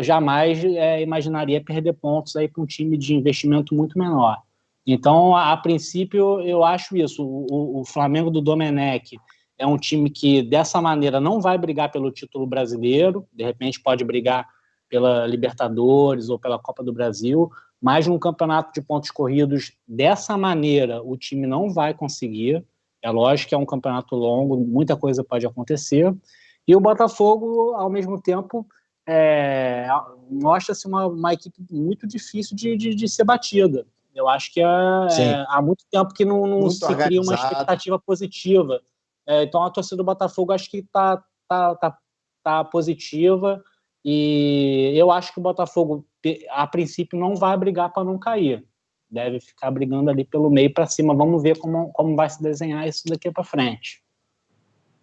jamais é, imaginaria perder pontos aí para um time de investimento muito menor. Então, a, a princípio, eu acho isso. O, o, Flamengo do Domenech é um time que, dessa maneira, não vai brigar pelo título brasileiro, de repente pode brigar pela Libertadores ou pela Copa do Brasil, mas num campeonato de pontos corridos, dessa maneira, o time não vai conseguir. É lógico que é um campeonato longo, muita coisa pode acontecer. E o Botafogo, ao mesmo tempo, é, mostra-se uma, uma, equipe muito difícil de, de, de ser batida. Eu acho que é, é, há muito tempo que não, não se cria uma expectativa positiva. É, então a torcida do Botafogo acho que está tá, tá, tá positiva e eu acho que o Botafogo, a princípio, não vai brigar para não cair. Deve ficar brigando ali pelo meio para cima. Vamos ver como, como vai se desenhar isso daqui para frente.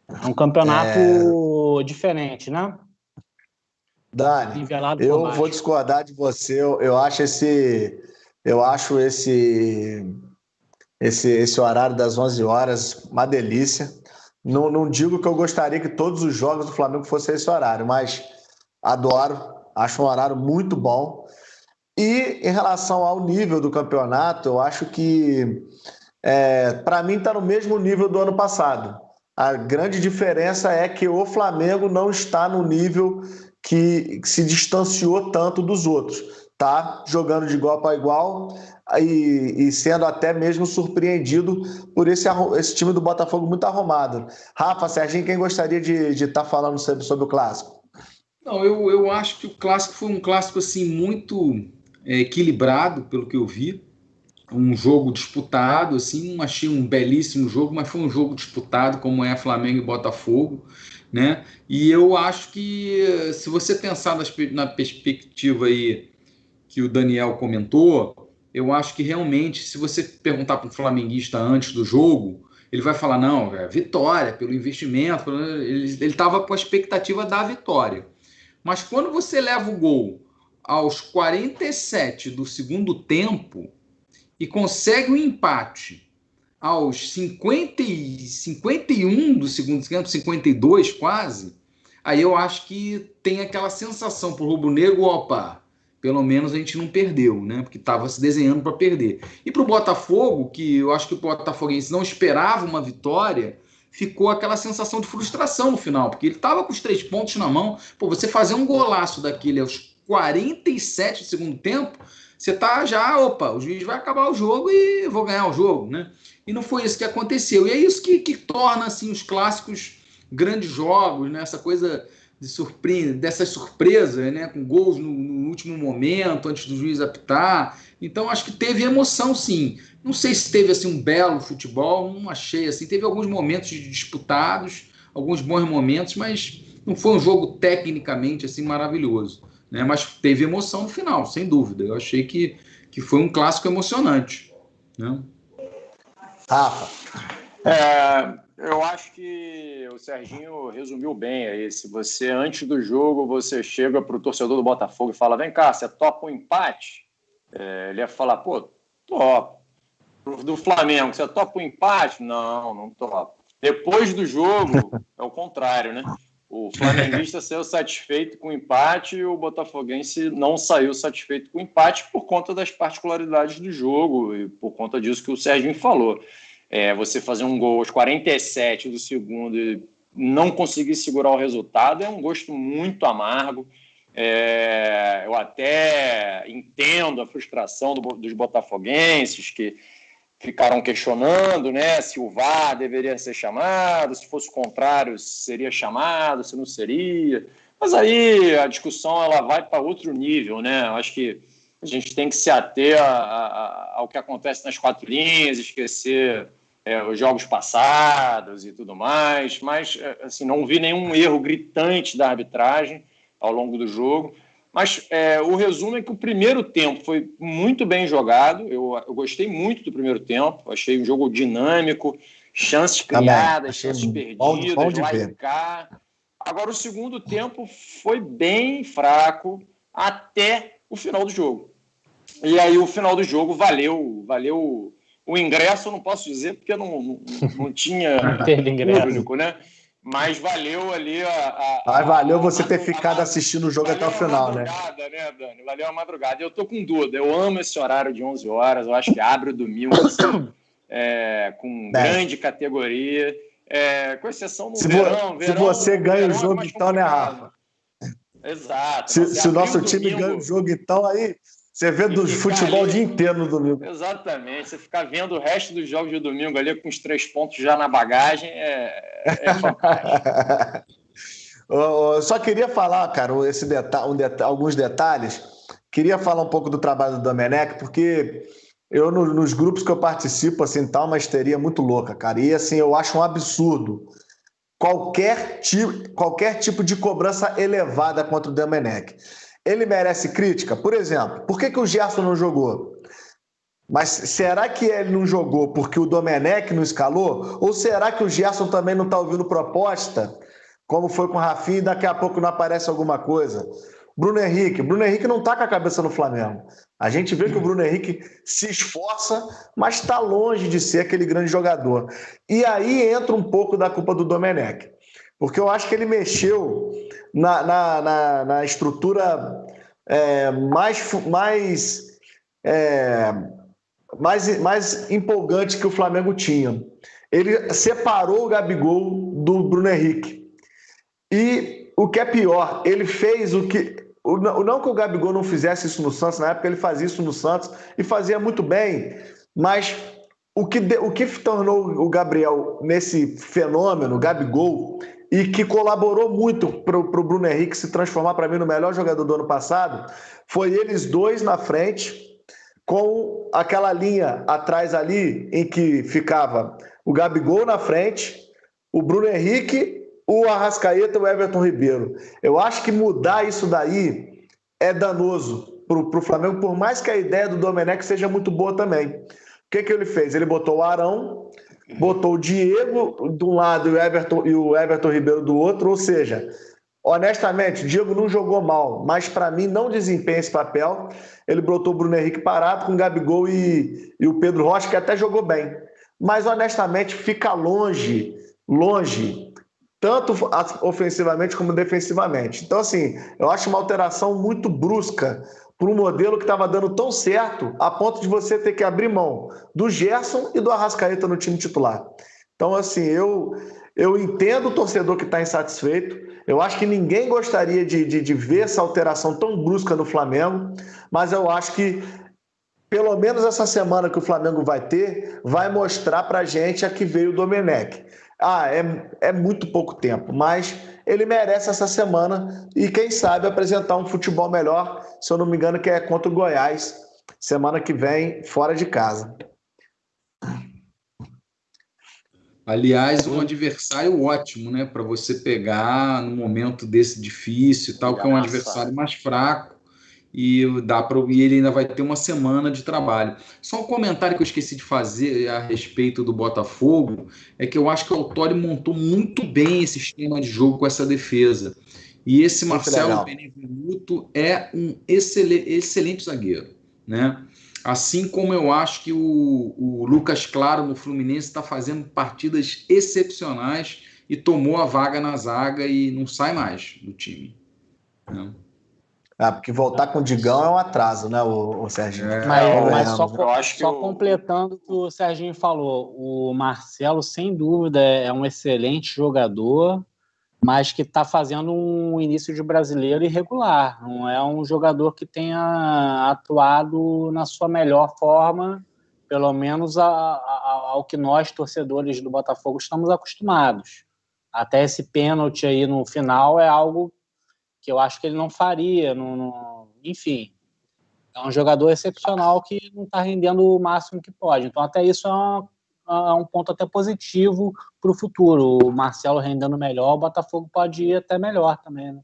É um campeonato é... diferente, né? Dani, eu vou discordar de você. Eu, eu, acho esse, eu acho esse, esse, esse horário das 11 horas uma delícia. Não, não digo que eu gostaria que todos os jogos do Flamengo fossem esse horário, mas adoro. Acho um horário muito bom. E em relação ao nível do campeonato, eu acho que é, para mim está no mesmo nível do ano passado. A grande diferença é que o Flamengo não está no nível que, se distanciou tanto dos outros. Tá jogando de igual para igual e, e, sendo até mesmo surpreendido por esse, esse time do Botafogo muito arrumado. Rafa, Serginho, quem gostaria de estar tá falando sobre, sobre o clássico? Não, eu, eu acho que o clássico foi um clássico assim muito é, equilibrado, pelo que eu vi. Um jogo disputado, assim, achei um belíssimo jogo, mas foi um jogo disputado, como é Flamengo e Botafogo né? E eu acho que se você pensar nas, na perspectiva aí que o Daniel comentou, eu acho que realmente, se você perguntar para um flamenguista antes do jogo, ele vai falar, não, é vitória, pelo investimento, ele estava com a expectativa da vitória. Mas quando você leva o gol aos 47 do segundo tempo e consegue o um empate aos 50 e 51 do segundo tempo, 52 quase, aí eu acho que tem aquela sensação para o rubro-negro, opa, pelo menos a gente não perdeu, né? Porque estava se desenhando para perder. E para o Botafogo, que eu acho que o Botafoguense não esperava uma vitória, ficou aquela sensação de frustração no final, porque ele estava com os três pontos na mão. Pô, você fazer um golaço daquele aos 47 do segundo tempo, você tá já, opa, o juiz vai acabar o jogo e vou ganhar o jogo, né? E não foi isso que aconteceu. E é isso que, que torna assim os clássicos grandes jogos, né? Essa coisa de surpresa, dessas surpresas, né? Com gols no, no, último momento, antes do juiz apitar. Então acho que teve emoção, sim. Não sei se teve assim um belo futebol, não achei assim. Teve alguns momentos disputados, alguns bons momentos, mas não foi um jogo tecnicamente assim maravilhoso, né? Mas teve emoção no final, sem dúvida. Eu achei que, que foi um clássico emocionante, né? É, eu acho que o Serginho resumiu bem aí. Se você, antes do jogo, você chega para o torcedor do Botafogo e fala: vem cá, você topa um empate? É, ele ia falar: pô, topo. Do Flamengo, você topa um empate? Não, não topo. Depois do jogo, é o contrário, né? O flamenguista saiu satisfeito com o empate e o botafoguense não saiu satisfeito com o empate por conta das particularidades do jogo e por conta disso que o Serginho falou. É, você fazer um gol aos 47 do segundo e não conseguir segurar o resultado é um gosto muito amargo. É, eu até entendo a frustração do, dos botafoguenses que ficaram questionando né, se o VAR deveria ser chamado, se fosse o contrário, seria chamado, se não seria. Mas aí a discussão ela vai para outro nível, né? Eu acho que a gente tem que se ater a, a, ao que acontece nas quatro linhas, esquecer é, os jogos passados e tudo mais. Mas é, assim, não vi nenhum erro gritante da arbitragem ao longo do jogo. Mas é, o resumo é que o primeiro tempo foi muito bem jogado. Eu, eu gostei muito do primeiro tempo. Achei um jogo dinâmico, chances criadas, chances perdidas, bom, bom de ver. cá. Agora, o segundo tempo foi bem fraco até o final do jogo. E aí, o final do jogo valeu, valeu o ingresso, não posso dizer, porque não, não, não tinha público, né? Mas valeu ali a. a Mas valeu você ter ficado assistindo o jogo até o final, né? né, Dani? Valeu a madrugada. Eu tô com dúvida. Eu amo esse horário de 11 horas. Eu acho que abre o domingo assim, é, com grande categoria. É, com exceção no se verão, Se você ganha o é jogo, é então, né, Rafa? Exato. Se, se o nosso time ganha o jogo, então, aí você vê do futebol ali, o dia inteiro no domingo. Exatamente. Você ficar vendo o resto dos jogos de domingo ali com os três pontos já na bagagem é, é fantástico. só queria falar, cara, esse deta um deta alguns detalhes. Queria falar um pouco do trabalho do Domenech, porque eu, no, nos grupos que eu participo, assim, tá uma histeria muito louca, cara. E, assim, eu acho um absurdo qualquer, tipo qualquer tipo de cobrança elevada contra o Domenech. Ele merece crítica? Por exemplo, por que, que o Gerson não jogou? Mas será que ele não jogou porque o Domenech não escalou? Ou será que o Gerson também não está ouvindo proposta, como foi com o Rafinha, e daqui a pouco não aparece alguma coisa? Bruno Henrique. Bruno Henrique não está com a cabeça no Flamengo. A gente vê que o Bruno Henrique se esforça, mas está longe de ser aquele grande jogador. E aí entra um pouco da culpa do Domenech. Porque eu acho que ele mexeu na, na, na, na estrutura é, mais, mais, é, mais, mais empolgante que o Flamengo tinha. Ele separou o Gabigol do Bruno Henrique. E o que é pior, ele fez o que. Não que o Gabigol não fizesse isso no Santos, na época ele fazia isso no Santos e fazia muito bem, mas o que, o que tornou o Gabriel nesse fenômeno, Gabigol, e que colaborou muito para o Bruno Henrique se transformar para mim no melhor jogador do ano passado, foi eles dois na frente, com aquela linha atrás ali em que ficava o Gabigol na frente, o Bruno Henrique, o Arrascaeta e o Everton Ribeiro. Eu acho que mudar isso daí é danoso para o Flamengo, por mais que a ideia do Domenech seja muito boa também. O que, que ele fez? Ele botou o Arão botou o Diego de um lado e o Everton, e o Everton Ribeiro do outro, ou seja, honestamente, o Diego não jogou mal, mas para mim não desempenha esse papel. Ele botou o Bruno Henrique parado com o Gabigol e, e o Pedro Rocha, que até jogou bem. Mas honestamente fica longe, longe, tanto ofensivamente como defensivamente. Então, assim, eu acho uma alteração muito brusca para um modelo que estava dando tão certo a ponto de você ter que abrir mão do Gerson e do Arrascaeta no time titular. Então, assim, eu, eu entendo o torcedor que está insatisfeito. Eu acho que ninguém gostaria de, de, de, ver essa alteração tão brusca no Flamengo, mas eu acho que pelo menos essa semana que o Flamengo vai ter, vai mostrar para gente a que veio o Domenech. Ah, é, é muito pouco tempo, mas ele merece essa semana e, quem sabe, apresentar um futebol melhor. Se eu não me engano, que é contra o Goiás, semana que vem, fora de casa. Aliás, um adversário ótimo, né? Para você pegar no momento desse difícil, tal, que é um adversário mais fraco e dá para e ele ainda vai ter uma semana de trabalho. Só um comentário que eu esqueci de fazer a respeito do Botafogo é que eu acho que o Autori montou muito bem esse esquema de jogo com essa defesa. E esse Marcelo Benevenuto é um excelente, excelente zagueiro, né? Assim como eu acho que o, o Lucas Claro no Fluminense está fazendo partidas excepcionais e tomou a vaga na zaga e não sai mais do time. Né? Ah, porque voltar com o Digão é um atraso, né, o, o Serginho? É, mas, mas só, só completando o que o Serginho falou, o Marcelo, sem dúvida, é um excelente jogador, mas que está fazendo um início de brasileiro irregular. Não é um jogador que tenha atuado na sua melhor forma, pelo menos a, a, ao que nós, torcedores do Botafogo, estamos acostumados. Até esse pênalti aí no final é algo que eu acho que ele não faria. Não, não... Enfim, é um jogador excepcional que não está rendendo o máximo que pode. Então, até isso é uma é um ponto até positivo para o futuro. O Marcelo rendendo melhor, o Botafogo pode ir até melhor também. Né?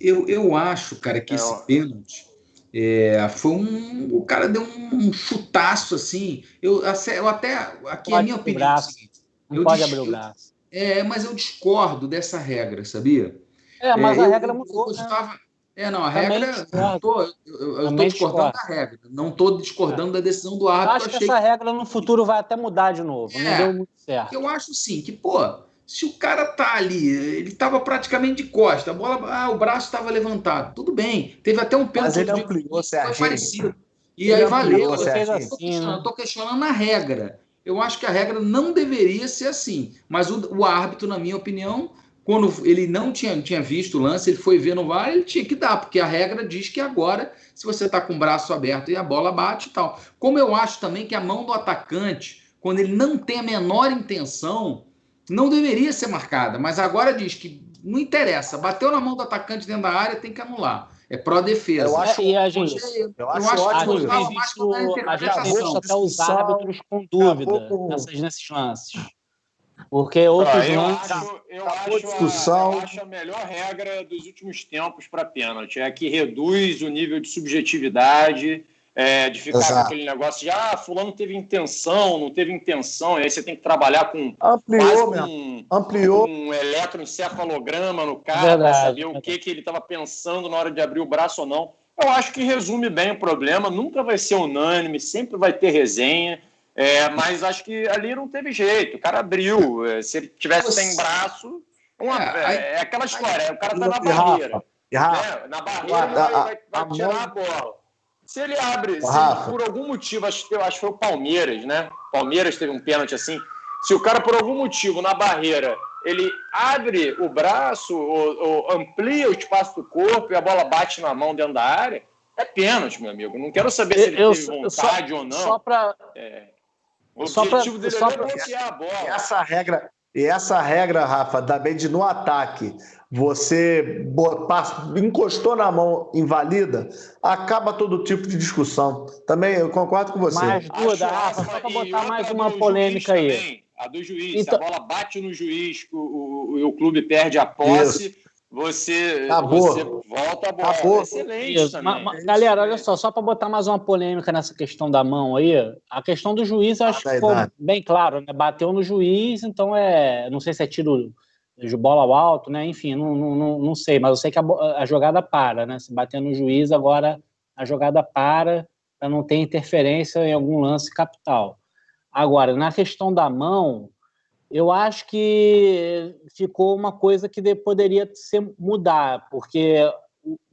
Eu, eu acho, cara, que é, esse pênalti é, foi um. O cara deu um chutaço assim. Eu, eu até. Aqui é a minha opinião. Braço. É seguinte, não pode abrir o braço. É, mas eu discordo dessa regra, sabia? É, mas é, a regra mudou. Eu, eu né? É, não, a Também regra. Tô, eu estou discordando da regra, não estou discordando da decisão do árbitro. Acho que essa regra no futuro vai até mudar de novo. É, não deu muito certo. Eu acho sim que, pô, se o cara tá ali, ele estava praticamente de costa, a bola, ah, o braço estava levantado, tudo bem. Teve até um pênalti. Mas ele ampliou, Sérgio. Foi parecido. E ele aí valeu. Assim, eu estou questionando, questionando a regra. Eu acho que a regra não deveria ser assim. Mas o, o árbitro, na minha opinião, quando ele não tinha, tinha visto o lance, ele foi ver no VAR, ele tinha que dar, porque a regra diz que agora, se você está com o braço aberto e a bola bate e tal. Como eu acho também que a mão do atacante, quando ele não tem a menor intenção, não deveria ser marcada, mas agora diz que não interessa, bateu na mão do atacante dentro da área, tem que anular. É pró-defesa. Eu acho, e a gente, eu, eu acho, acho ótimo. A gente, visto, a gente tem visto até os árbitros com dúvida nessas, nesses lances. Porque outros ah, eu lances. Acho, eu, acho discussão... A, eu acho a melhor regra dos últimos tempos para pênalti. É que reduz o nível de subjetividade, é, de ficar Exato. com aquele negócio de ah, fulano teve intenção, não teve intenção, e aí você tem que trabalhar com Ampliou, um, Ampliou. um eletroencefalograma no cara para saber o que, que ele estava pensando na hora de abrir o braço ou não. Eu acho que resume bem o problema, nunca vai ser unânime, sempre vai ter resenha. É, mas acho que ali não teve jeito. O cara abriu. É, se ele tivesse sem braço. Uma, é, é, aquela história. o cara tá na barreira. Né? Na barreira ele vai, vai, vai tirar a bola. Se ele abre, se por algum motivo, acho, eu acho que foi o Palmeiras, né? Palmeiras teve um pênalti assim. Se o cara, por algum motivo, na barreira, ele abre o braço ou, ou amplia o espaço do corpo e a bola bate na mão dentro da área, é pênalti, meu amigo. Não quero saber se ele eu, teve vontade só, ou não. Só para. É, o só objetivo pra, dele só é bloquear a bola. E essa regra, e essa regra, Rafa, também de no ataque você encostou na mão invalida, acaba todo tipo de discussão. Também eu concordo com você. Mais Duda, Rafa, só para botar mais uma polêmica aí. Também, a do juiz, então... a bola bate no juiz, o, o, o clube perde a posse. Isso você, você volta a bola. Acabou. Excelente ma, ma, galera, olha só, só para botar mais uma polêmica nessa questão da mão aí, a questão do juiz, acho ah, que ficou bem claro, né? Bateu no juiz, então é. Não sei se é tiro de bola ao alto, né? Enfim, não, não, não sei, mas eu sei que a, a jogada para, né? Se bater no juiz, agora a jogada para para não ter interferência em algum lance capital. Agora, na questão da mão, eu acho que ficou uma coisa que poderia ser mudar, porque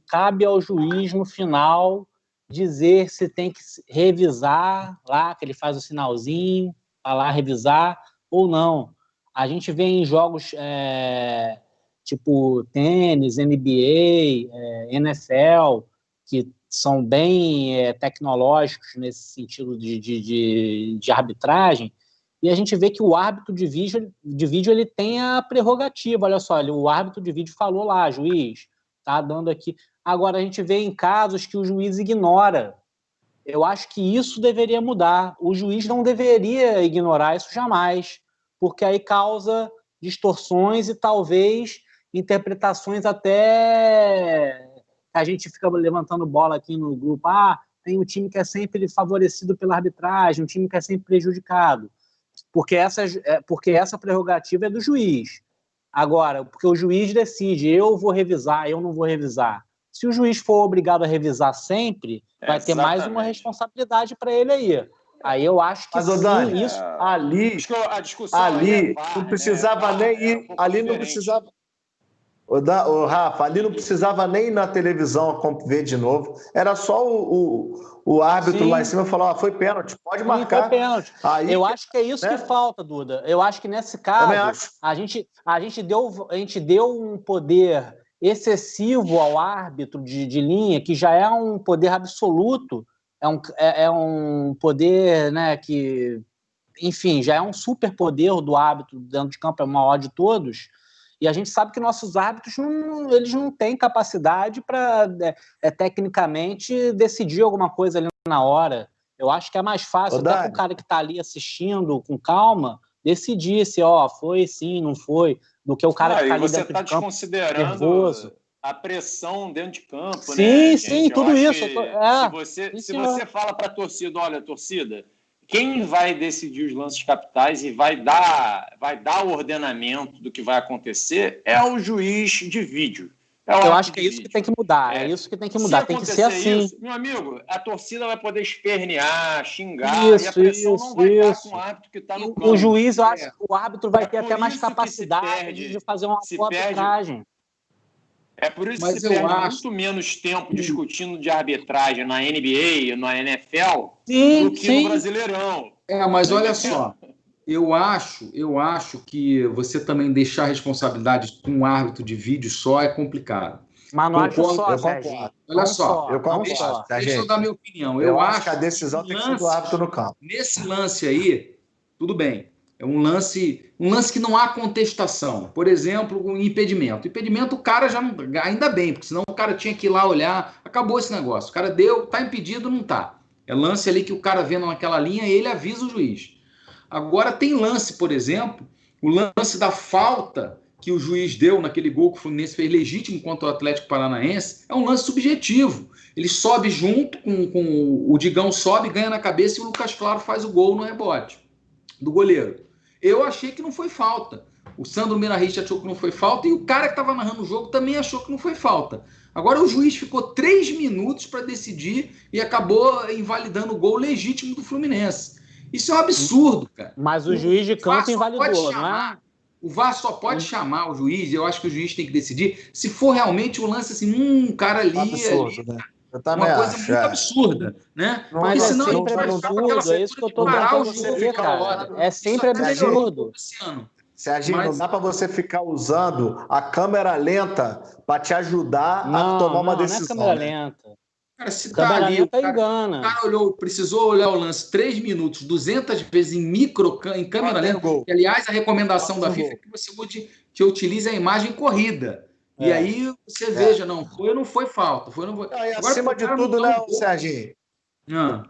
cabe ao juiz no final dizer se tem que revisar lá, que ele faz o sinalzinho, para lá revisar ou não. A gente vê em jogos é, tipo tênis, NBA, é, NFL, que são bem é, tecnológicos nesse sentido de, de, de, de arbitragem, e a gente vê que o árbitro de vídeo, de vídeo ele tem a prerrogativa. Olha só, o árbitro de vídeo falou lá, juiz, tá dando aqui. Agora a gente vê em casos que o juiz ignora. Eu acho que isso deveria mudar. O juiz não deveria ignorar isso jamais. porque aí causa distorções e talvez interpretações até a gente fica levantando bola aqui no grupo. Ah, tem um time que é sempre favorecido pela arbitragem, um time que é sempre prejudicado. Porque essa, é, porque essa prerrogativa é do juiz. Agora, porque o juiz decide, eu vou revisar, eu não vou revisar. Se o juiz for obrigado a revisar sempre, vai ter mais uma responsabilidade para ele aí. Aí eu acho que Mas, sim, Dani, isso ali, a discussão ali, é não precisava né? nem ir, é um ali não precisava o, da, o Rafa, ali não precisava nem ir na televisão ver de novo. Era só o, o, o árbitro Sim. lá em cima falar: ah, foi pênalti, pode Sim, marcar. Foi pênalti. Aí, Eu acho que é isso né? que falta, Duda. Eu acho que nesse caso, a gente, a, gente deu, a gente deu um poder excessivo ao árbitro de, de linha, que já é um poder absoluto, é um, é, é um poder né, que, enfim, já é um superpoder do árbitro dentro de campo, é o maior de todos e a gente sabe que nossos árbitros não, eles não têm capacidade para é, é, tecnicamente decidir alguma coisa ali na hora. Eu acho que é mais fácil, Ô, até para o cara que está ali assistindo com calma, decidir se ó, foi sim, não foi, do que o cara ah, que está ali você dentro tá de campo nervoso. A pressão dentro de campo, sim, né? Sim, tudo isso. É, se você, se você fala para a torcida, olha, torcida, quem vai decidir os lances capitais e vai dar, vai dar o ordenamento do que vai acontecer é o juiz de vídeo. É Eu acho que é isso vídeo. que tem que mudar. É, é isso que tem que mudar. Se tem que ser assim. Isso, meu amigo, a torcida vai poder espernear, xingar, isso, e a pressão isso, não vai isso. com o árbitro que está no campo. O juiz, eu acho é. que o árbitro vai ter até mais capacidade perde, de fazer uma boa arbitragem. É por isso Mas que perde acho... muito menos tempo discutindo de arbitragem na NBA, na NFL, sim, do que sim. no Brasileirão. É, mas olha só, eu acho, eu acho que você também deixar a responsabilidade com um árbitro de vídeo só é complicado. Mas não acho só, eu concordo. Olha só, eu concordo. Deixa, deixa eu dar minha opinião. Eu, eu acho que a decisão tem que ser do árbitro no campo. Nesse lance aí, tudo bem. É um lance, um lance que não há contestação. Por exemplo, um impedimento. Impedimento, o cara já não. Ainda bem, porque senão o cara tinha que ir lá olhar. Acabou esse negócio. O cara deu, tá impedido, não tá. É lance ali que o cara vendo naquela linha ele avisa o juiz. Agora tem lance, por exemplo, o lance da falta que o juiz deu naquele gol que o Fluminense fez legítimo contra o Atlético Paranaense, é um lance subjetivo. Ele sobe junto com, com o Digão, sobe, ganha na cabeça e o Lucas Claro faz o gol no rebote do goleiro. Eu achei que não foi falta. O Sandro Mirahit achou que não foi falta e o cara que estava narrando o jogo também achou que não foi falta. Agora o juiz ficou três minutos para decidir e acabou invalidando o gol legítimo do Fluminense. Isso é um absurdo, cara. Mas o, o juiz de campo invalidou, não é? O VAR só pode o... chamar o juiz, eu acho que o juiz tem que decidir, se for realmente um lance assim, um cara ali, absurdo, ali né? Uma coisa acho, muito é. absurda, né? Não, Porque senão não, não, absurdo, é isso que eu estou tentando dizer, cara. É sempre absurdo. Serginho, Mas... não dá para você ficar usando a câmera lenta para te ajudar não, a tomar uma decisão. Não é câmera lenta. Cara, se tá ali, o cara, engana. o cara olhou, precisou olhar o lance 3 minutos, 200 vezes em micro, em câmera lenta, que, aliás, a recomendação da FIFA é que você que utilize a imagem corrida. É. E aí você é. veja, não foi ou não foi falta. Foi, não foi. Não, e Agora, acima de tudo, né, um Serginho? Ah.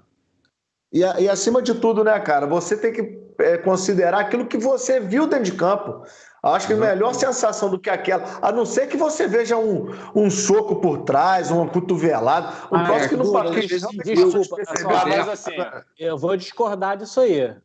E, e, acima de tudo, né, cara, você tem que é, considerar aquilo que você viu dentro de campo. Acho que a melhor sensação do que aquela, a não ser que você veja um, um soco por trás, uma cotovelada, um ah, é, que não partiu. Desculpa, mas assim, eu vou discordar disso aí.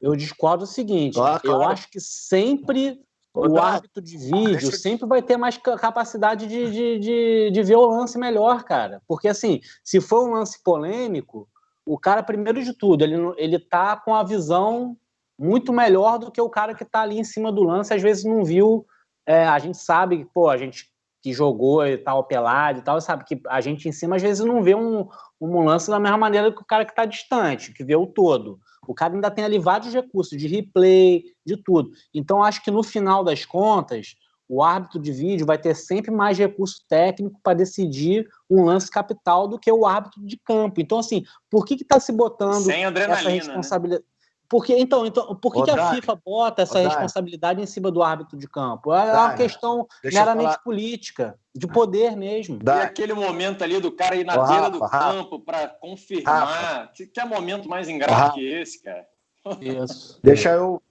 Eu discordo o seguinte: ah, claro. eu acho que sempre o árbitro de vídeo sempre vai ter mais capacidade de, de, de, de, ver o lance melhor, cara. Porque, assim, se for um lance polêmico, o cara, primeiro de tudo, ele, ele tá com a visão muito melhor do que o cara que tá ali em cima do lance, às vezes não viu. É, a gente sabe que, pô, a gente que jogou e tal, pelado e tal, sabe que a gente em cima às vezes não vê um, um lance da mesma maneira que o cara que tá distante, que vê o todo. O cara ainda tem ali vários recursos de replay, de tudo. Então, acho que no final das contas, o árbitro de vídeo vai ter sempre mais recurso técnico para decidir um lance capital do que o árbitro de campo. Então, assim, por que está se botando essa responsabilidade? Né? Porque, então, então, por que, que a FIFA bota essa responsabilidade em cima do árbitro de campo? É uma questão meramente política, de poder mesmo. E aquele momento ali do cara ir na beira Rafa, do campo para confirmar. Rafa. Que é momento mais ingrato que esse, cara? Isso. Deixa eu,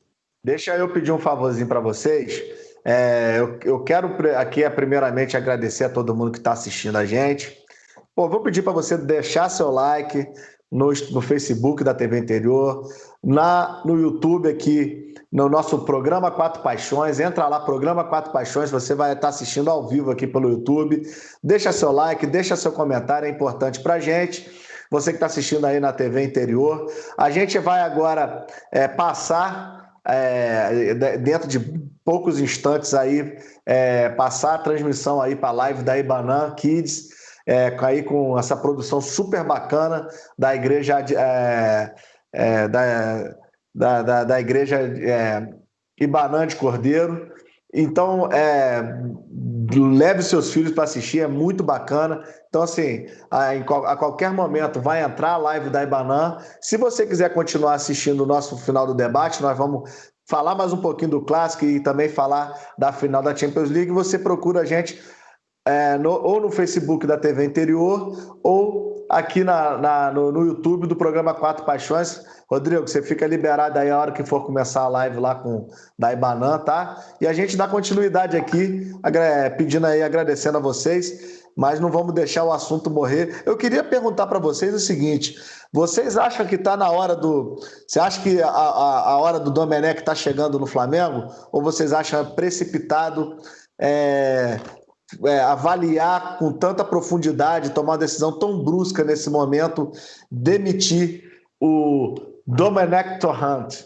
Deixa eu pedir um favorzinho para vocês. É, eu, eu, quero aqui, primeiramente, agradecer a todo mundo que está assistindo a gente. Pô, vou pedir para você deixar seu like no, no Facebook da TV Interior, na, no YouTube aqui, no nosso programa Quatro Paixões. Entra lá, programa Quatro Paixões, você vai estar assistindo ao vivo aqui pelo YouTube. Deixa seu like, deixa seu comentário, é importante para gente. Você que está assistindo aí na TV Interior. A gente vai agora é, passar é, dentro de poucos instantes aí, é, passar a transmissão aí para a live da Ibanan Kids, é, aí com essa produção super bacana da igreja é, é, da, da, da, da, igreja é, Ibanã de Cordeiro. Então, é, leve seus filhos para assistir, é muito bacana. Então, assim, a, a, qualquer momento vai entrar a live da Ibanã. Se você quiser continuar assistindo o nosso final do debate, nós vamos falar mais um pouquinho do clássico e também falar da final da Champions League. Você procura a gente é, no, ou no Facebook da TV Interior ou aqui na, na no, no, YouTube do programa Quatro Paixões. Rodrigo, você fica liberado aí a hora que for começar a live lá com da tá? E a gente dá continuidade aqui, pedindo aí, agradecendo a vocês mas não vamos deixar o assunto morrer. Eu queria perguntar para vocês o seguinte: vocês acham que está na hora do. Você acha que a, a, a hora do Domenech está chegando no Flamengo? Ou vocês acham precipitado é, é, avaliar com tanta profundidade, tomar uma decisão tão brusca nesse momento, demitir o Domenech Torrent?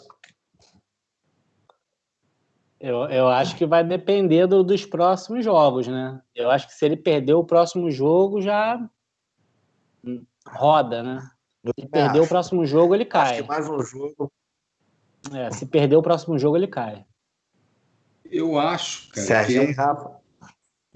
Eu, eu acho que vai depender do, dos próximos jogos, né? Eu acho que se ele perder o próximo jogo, já roda, né? Se perder o próximo jogo, ele cai. Acho que mais um jogo. É, se perder o próximo jogo, ele cai. Eu acho, cara. Sérgio é. Rafa.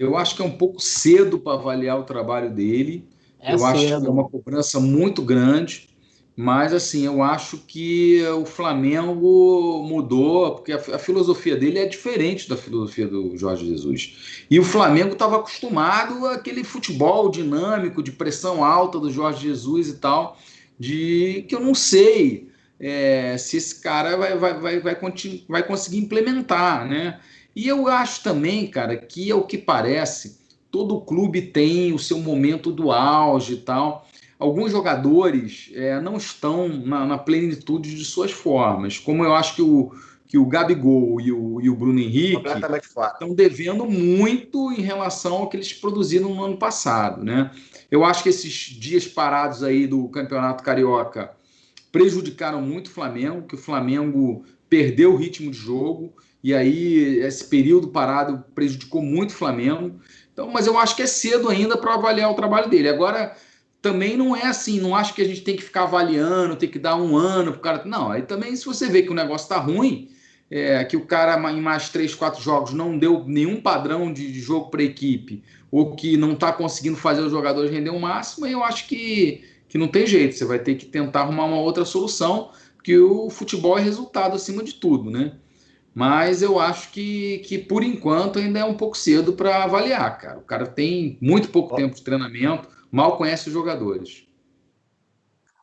Eu acho que é um pouco cedo para avaliar o trabalho dele. É eu cedo. acho que é uma cobrança muito grande. Mas, assim, eu acho que o Flamengo mudou, porque a, a, filosofia dele é diferente da filosofia do Jorge Jesus. E o Flamengo estava acostumado àquele futebol dinâmico, de pressão alta do Jorge Jesus e tal, de que eu não sei é, se esse cara vai, vai, vai, vai, vai conseguir implementar, né? E eu acho também, cara, que é o que parece, todo clube tem o seu momento do auge e tal alguns jogadores é, não estão na, na, plenitude de suas formas, como eu acho que o, que o Gabigol e o, e o Bruno Henrique estão devendo muito em relação ao que eles produziram no ano passado. Né? Eu acho que esses dias parados aí do Campeonato Carioca prejudicaram muito o Flamengo, que o Flamengo perdeu o ritmo de jogo, e aí esse período parado prejudicou muito o Flamengo. Então, mas eu acho que é cedo ainda para avaliar o trabalho dele. Agora, também não é assim, não acho que a gente tem que ficar avaliando, tem que dar um ano pro cara. Não, aí também se você vê que o negócio tá ruim, é, que o cara em mais três, quatro jogos não deu nenhum padrão de, jogo para a equipe, ou que não está conseguindo fazer os jogadores render o máximo, eu acho que, que não tem jeito, você vai ter que tentar arrumar uma outra solução, porque o futebol é resultado acima de tudo, né? Mas eu acho que, que por enquanto ainda é um pouco cedo para avaliar, cara. O cara tem muito pouco tempo de treinamento, mal conhece os jogadores.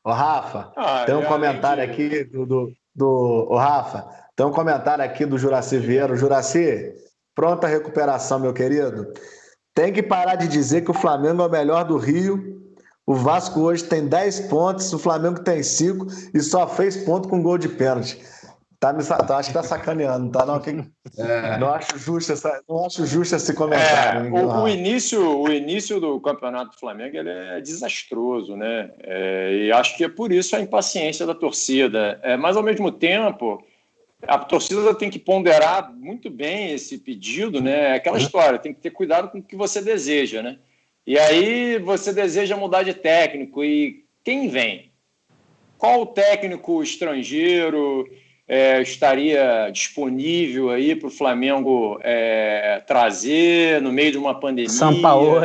Ô, Rafa, ah, tem um comentário aqui do, do, do ô, Rafa, tem um comentário aqui do Juraci Vieira. Juraci, pronta recuperação, meu querido. Tem que parar de dizer que o Flamengo é o melhor do Rio. O Vasco hoje tem 10 pontos, o Flamengo tem 5 e só fez ponto com gol de pênalti. Tá me, acho que tá sacaneando, tá? Não, que, é. não, acho justo essa, não acho justo esse comentário. É, o, o, início, o início do campeonato do Flamengo ele é desastroso, né? É, e acho que é por isso a impaciência da torcida. É, mas, ao mesmo tempo, a torcida tem que ponderar muito bem esse pedido, né? É aquela história, tem que ter cuidado com o que você deseja, né? E aí você deseja mudar de técnico e quem vem? Qual o técnico estrangeiro? É, estaria disponível aí para o Flamengo é, trazer no meio de uma pandemia. São Paulo.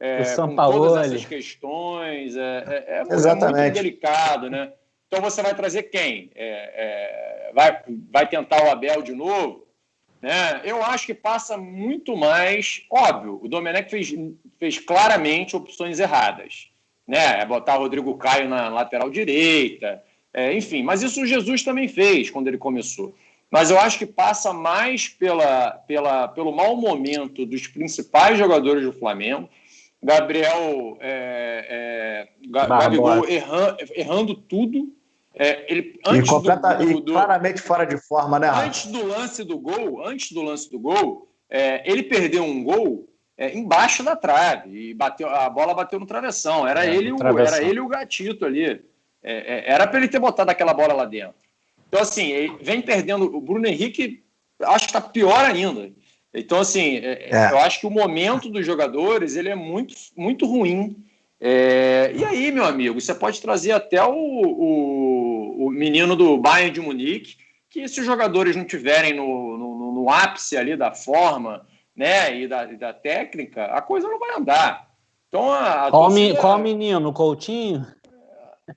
É, São com Paulo. todas essas questões. É, é, é Exatamente. muito delicado, né? Então você vai trazer quem? É, vai, vai tentar o Abel de novo? Né? Eu acho que passa muito mais. Óbvio, o Domenech fez, fez claramente opções erradas. Né? Botar o Rodrigo Caio na lateral direita, é, enfim, mas isso Jesus também fez quando ele começou. mas eu acho que passa mais pela, pela, pelo mau momento dos principais jogadores do Flamengo. Gabriel é, é, Gabigol errando, errando tudo. É, ele, antes e, completa, do, do, e claramente fora de forma, né? Antes do lance do gol, antes do lance do gol, é, ele perdeu um gol é, embaixo da trave e bateu, a bola bateu no travessão. Era, é, ele, o, era ele o gatito ali. É, é, era para ele ter botado aquela bola lá dentro. Então, assim, vem perdendo. O Bruno Henrique, acho que está pior ainda. Então, assim, é, é. eu acho que o momento dos jogadores ele é muito, muito ruim. É, e aí, meu amigo, você pode trazer até o, o, o, menino do Bayern de Munique, que se os jogadores não tiverem no, no, no ápice ali da forma né, e da, e da, técnica, a coisa não vai andar. Então, a, a qual, torcida... qual menino? Coutinho?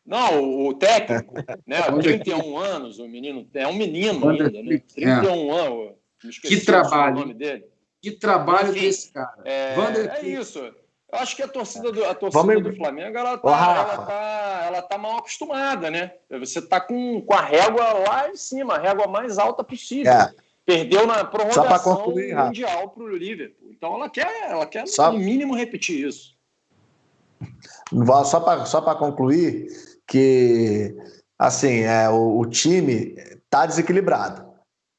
Não, o técnico, né? 31 anos, o menino é um menino ainda, né? 31 é. anos. Que trabalho. O nome dele. Que trabalho Enfim, desse cara. É, é isso. Eu acho que a torcida do, a torcida Vamos... do Flamengo ela tá, ela, tá, ela tá mal acostumada, né? Você tá com, com a régua lá em cima, a régua mais alta possível. É. Perdeu na prorrogação concluir, mundial para o Liverpool. Então ela quer, ela quer Só... no mínimo repetir isso. Só para só concluir, que assim, é, o, o time está desequilibrado.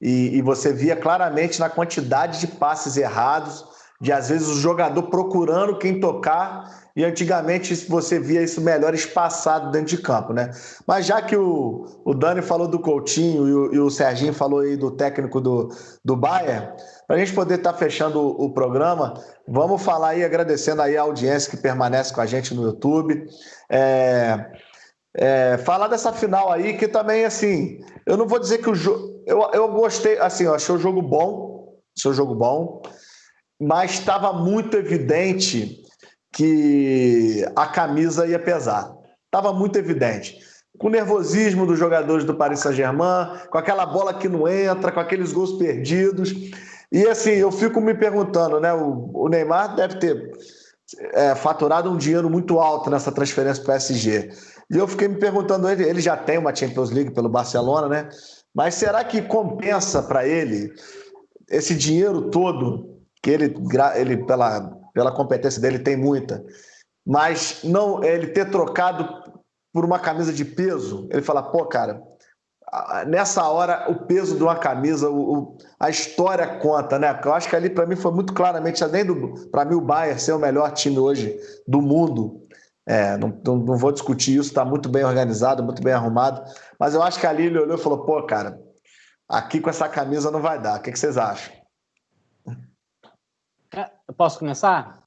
E, e, você via claramente na quantidade de passes errados, de às vezes o jogador procurando quem tocar, e antigamente você via isso melhor espaçado dentro de campo, né? Mas já que o, o Dani falou do Coutinho e o, e o Serginho falou aí do técnico do, do Bayern, para a gente poder estar tá fechando o, o, programa, vamos falar aí, agradecendo aí a audiência que permanece com a gente no YouTube. É, é, falar dessa final aí, que também, assim, eu não vou dizer que o jogo. Eu, eu gostei, assim, eu achei o jogo bom, achei o jogo bom, mas estava muito evidente que a camisa ia pesar. Estava muito evidente. Com o nervosismo dos jogadores do Paris Saint-Germain, com aquela bola que não entra, com aqueles gols perdidos. E assim, eu fico me perguntando, né? O, o Neymar deve ter é, faturado um dinheiro muito alto nessa transferência para o PSG. E eu fiquei me perguntando, ele, ele já tem uma Champions League pelo Barcelona, né? Mas será que compensa para ele esse dinheiro todo que ele, ele pela, pela competência dele tem muita, mas não ele ter trocado por uma camisa de peso? Ele fala, pô, cara, nessa hora o peso de uma camisa, o, o, a história conta, né? Eu acho que ali para mim foi muito claramente, além do para mim o Bayern ser o melhor time hoje do mundo, é, não, não, não, vou discutir isso, está muito bem organizado, muito bem arrumado, mas eu acho que ali ele olhou e falou, pô, cara, aqui com essa camisa não vai dar. O que, que vocês acham? Eu posso começar?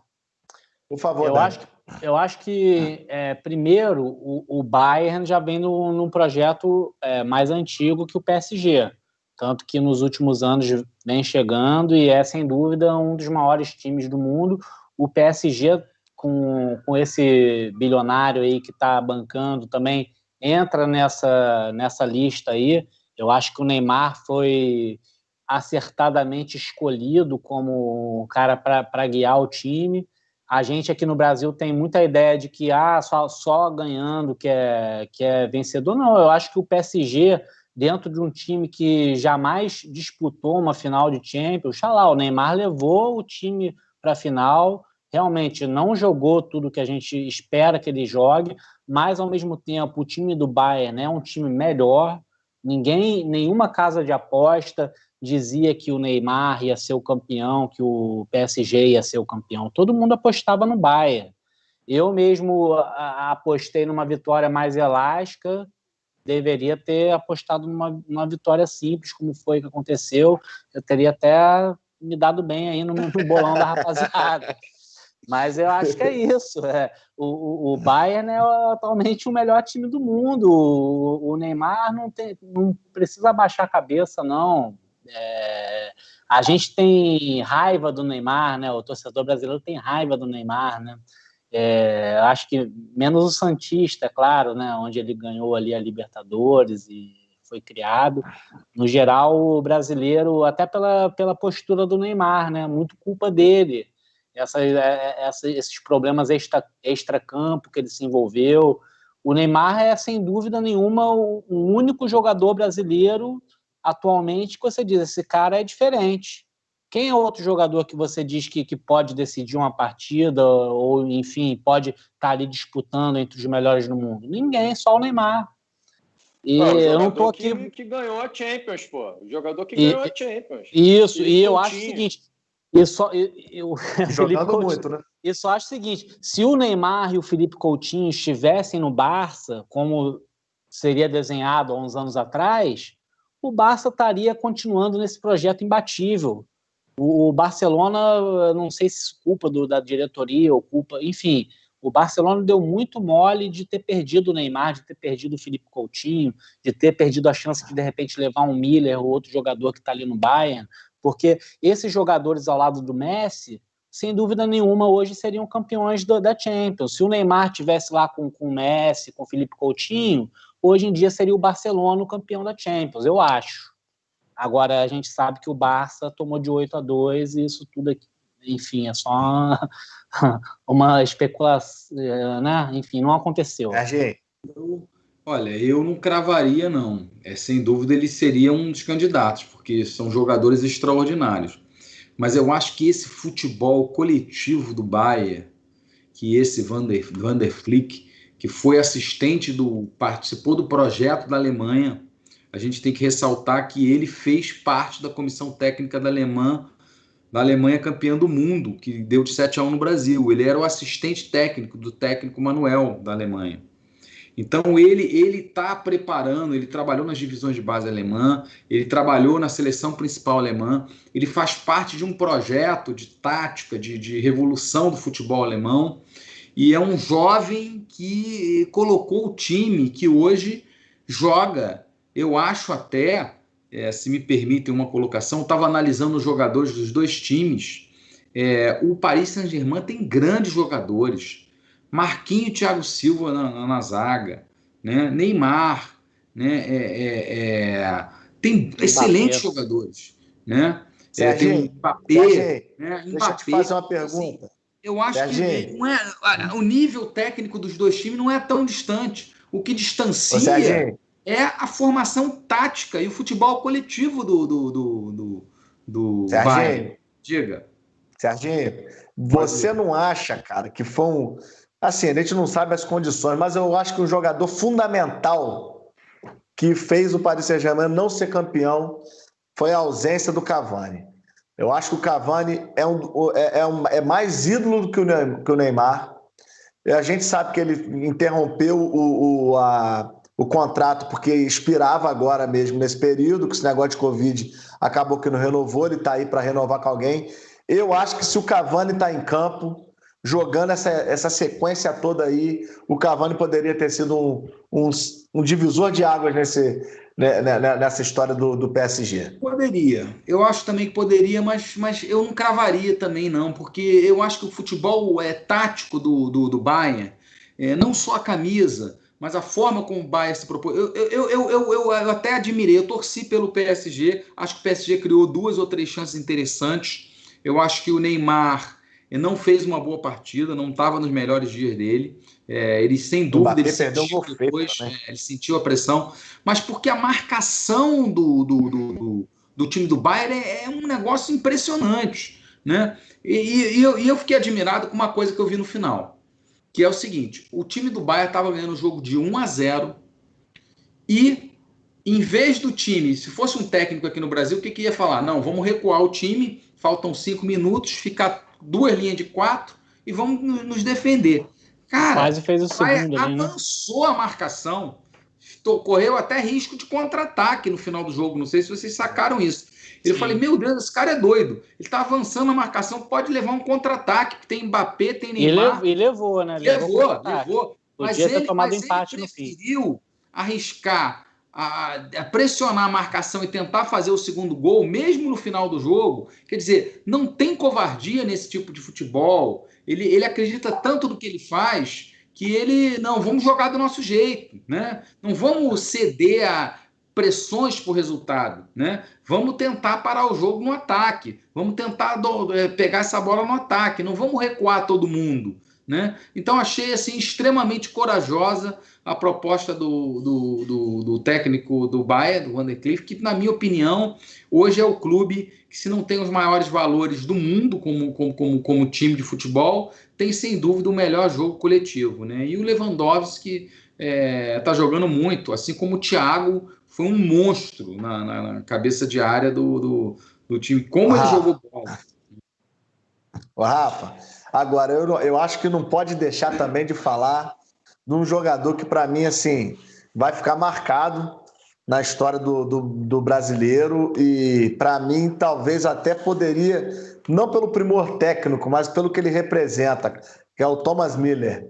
Por favor. Eu acho que eu acho que, é, primeiro, o, o, Bayern já vem num projeto é, mais antigo que o PSG. Tanto que nos últimos anos vem chegando e é, sem dúvida, um dos maiores times do mundo. O PSG, com, com esse bilionário aí que está bancando também, entra nessa, nessa lista aí. Eu acho que o Neymar foi acertadamente escolhido como cara para guiar o time a gente aqui no Brasil tem muita ideia de que ah, só, só ganhando que é, que é vencedor. Não, eu acho que o PSG, dentro de um time que jamais disputou uma final de Champions, lá, o Neymar levou o time para a final, realmente não jogou tudo que a gente espera que ele jogue, mas ao mesmo tempo o time do Bayern né, é um time melhor. Ninguém, nenhuma casa de aposta dizia que o Neymar ia ser o campeão, que o PSG ia ser o campeão. Todo mundo apostava no Bayern. Eu mesmo apostei numa vitória mais elástica, deveria ter apostado numa, numa, vitória simples, como foi que aconteceu. Eu teria até me dado bem aí no, no bolão da rapaziada. Mas eu acho que é isso. É. O, o, Bayern é atualmente o melhor time do mundo. O, o Neymar não, tem, não precisa baixar a cabeça, não. É, a gente tem raiva do Neymar, né? O torcedor brasileiro tem raiva do Neymar, né? É, acho que menos o Santista, é claro, né? Onde ele ganhou ali a Libertadores e foi criado. No geral, o brasileiro, até pela, pela postura do Neymar, né? Muito culpa dele. Essa, é, essa, esses problemas extra, extra-campo que ele se envolveu. O Neymar é, sem dúvida nenhuma, o, o único jogador brasileiro atualmente que você diz, esse cara é diferente. Quem é outro jogador que você diz que, que pode decidir uma partida, ou enfim, pode estar tá ali disputando entre os melhores do mundo? Ninguém, só o Neymar. E pô, eu não tô aqui. Que, que, ganhou a Champions, pô. O jogador que e, ganhou a Champions. Isso, e eu acho o seguinte. Eu só, eu, eu, Coutinho, muito, né? Eu só acho o seguinte: se o Neymar e o Felipe Coutinho estivessem no Barça, como seria desenhado há uns anos atrás, o Barça estaria continuando nesse projeto imbatível. O Barcelona, não sei se culpa do, da diretoria ou culpa, enfim, o Barcelona deu muito mole de ter perdido o Neymar, de ter perdido o Felipe Coutinho, de ter perdido a chance de de repente levar um Miller ou outro jogador que está ali no Bayern, porque esses jogadores ao lado do Messi, sem dúvida nenhuma, hoje seriam campeões do, da Champions. Se o Neymar tivesse lá com, com o Messi, com o Felipe Coutinho, hoje em dia seria o Barcelona o campeão da Champions, eu acho. Agora a gente sabe que o Barça tomou de 8 a 2 e isso tudo aqui, enfim, é só uma especulação, né? Enfim, não aconteceu. É, olha, eu não cravaria, não. É, sem dúvida ele seria um dos candidatos, porque são jogadores extraordinários. Mas eu acho que esse futebol coletivo do Bayern, que esse Van der, Van der Flick, que foi assistente do. participou do projeto da Alemanha, a gente tem que ressaltar que ele fez parte da comissão técnica da Alemanha da Alemanha campeã do mundo, que deu de 7 a 1 no Brasil. Ele era o assistente técnico do técnico Manuel da Alemanha. Então ele ele está preparando, ele trabalhou nas divisões de base alemã, ele trabalhou na seleção principal alemã, ele faz parte de um projeto de tática, de, de revolução do futebol alemão, e é um jovem que colocou o time que hoje joga, eu acho até, é, se me permitem uma colocação, estava analisando os jogadores dos dois times. É, o Paris Saint-Germain tem grandes jogadores. Marquinho e Thiago Silva na, na, na zaga, né? Neymar, né? É, é, é tem excelentes jogadores. Né? É, tem o Mbappé, né? Deixa eu te fazer uma pergunta. Assim, eu acho que não é, o nível técnico dos dois times não é tão distante. O que distancia é a formação tática e o futebol coletivo do, do, do, do, do Serginho, Diga. Serginho, você não acha, cara, que foi um. Assim, a gente não sabe as condições, mas eu acho que um jogador fundamental que fez o Paris Saint-Germain não ser campeão foi a ausência do Cavani. Eu acho que o Cavani é, um, é, é, um, é mais ídolo do que o Neymar. A gente sabe que ele interrompeu o, o, a, o contrato, porque expirava agora mesmo nesse período, que esse negócio de Covid acabou que não renovou, ele está aí para renovar com alguém. Eu acho que se o Cavani está em campo, jogando essa, essa sequência toda aí, o Cavani poderia ter sido um, um, um divisor de águas nesse, né, né, né, nessa história do, do PSG. Poderia. Eu acho também que poderia, mas, mas eu não cravaria também, não, porque eu acho que o futebol é tático do, do, do Bayern, é, não só a camisa, mas a forma como o Bayern se propôs. Eu, eu, eu, eu, eu, até admirei, eu torci pelo PSG, acho que o PSG criou duas ou três chances interessantes. Eu acho que o Neymar não fez uma boa partida, não estava nos melhores dias dele. É, ele, sem dúvida, ele sentiu, depois, é, ele sentiu a pressão, mas porque a marcação do, do, do, do, do time do Bayern é, é, um negócio impressionante. Né? E, e, e, eu, e eu fiquei admirado com uma coisa que eu vi no final que é o seguinte: o time do Bayern estava ganhando o jogo de 1 a 0 e em vez do time, se fosse um técnico aqui no Brasil, o que, que ia falar? Não, vamos recuar o time, faltam cinco minutos, ficar duas linhas de quatro e vamos nos defender. Cara, Quase fez o segundo, né? avançou a marcação, correu até risco de contra-ataque no final do jogo. Não sei se vocês sacaram isso. Eu Sim. falei, meu Deus, esse cara é doido. Ele tá avançando a marcação, pode levar um contra-ataque, que tem Mbappé, tem Neymar. E levou, né? Levou, levou. levou. Mas ele, mas empate ele preferiu arriscar a, a, pressionar a marcação e tentar fazer o segundo gol, mesmo no final do jogo. Quer dizer, não tem covardia nesse tipo de futebol. Ele, ele acredita tanto no que ele faz que ele, não, vamos jogar do nosso jeito, né? Não vamos ceder a pressões por resultado, né? Vamos tentar parar o jogo no ataque, vamos tentar do, é, pegar essa bola no ataque, não vamos recuar todo mundo, Né? Então achei assim extremamente corajosa a proposta do, do, do, do técnico do Bayern, do Vandercliff, que na minha opinião hoje é o clube que se não tem os maiores valores do mundo como, como, como, como time de futebol, tem sem dúvida o melhor jogo coletivo. Né? E o Lewandowski está é, tá jogando muito, assim como o Thiago foi um monstro na, na, na cabeça de área do, do, do time. Como ele jogou bola. O Rafa, agora eu, eu acho que não pode deixar também de falar de um jogador que, para mim, assim, vai ficar marcado na história do, do, do brasileiro e, para mim, talvez até poderia, não pelo primor técnico, mas pelo que ele representa, que é o Thomas Miller.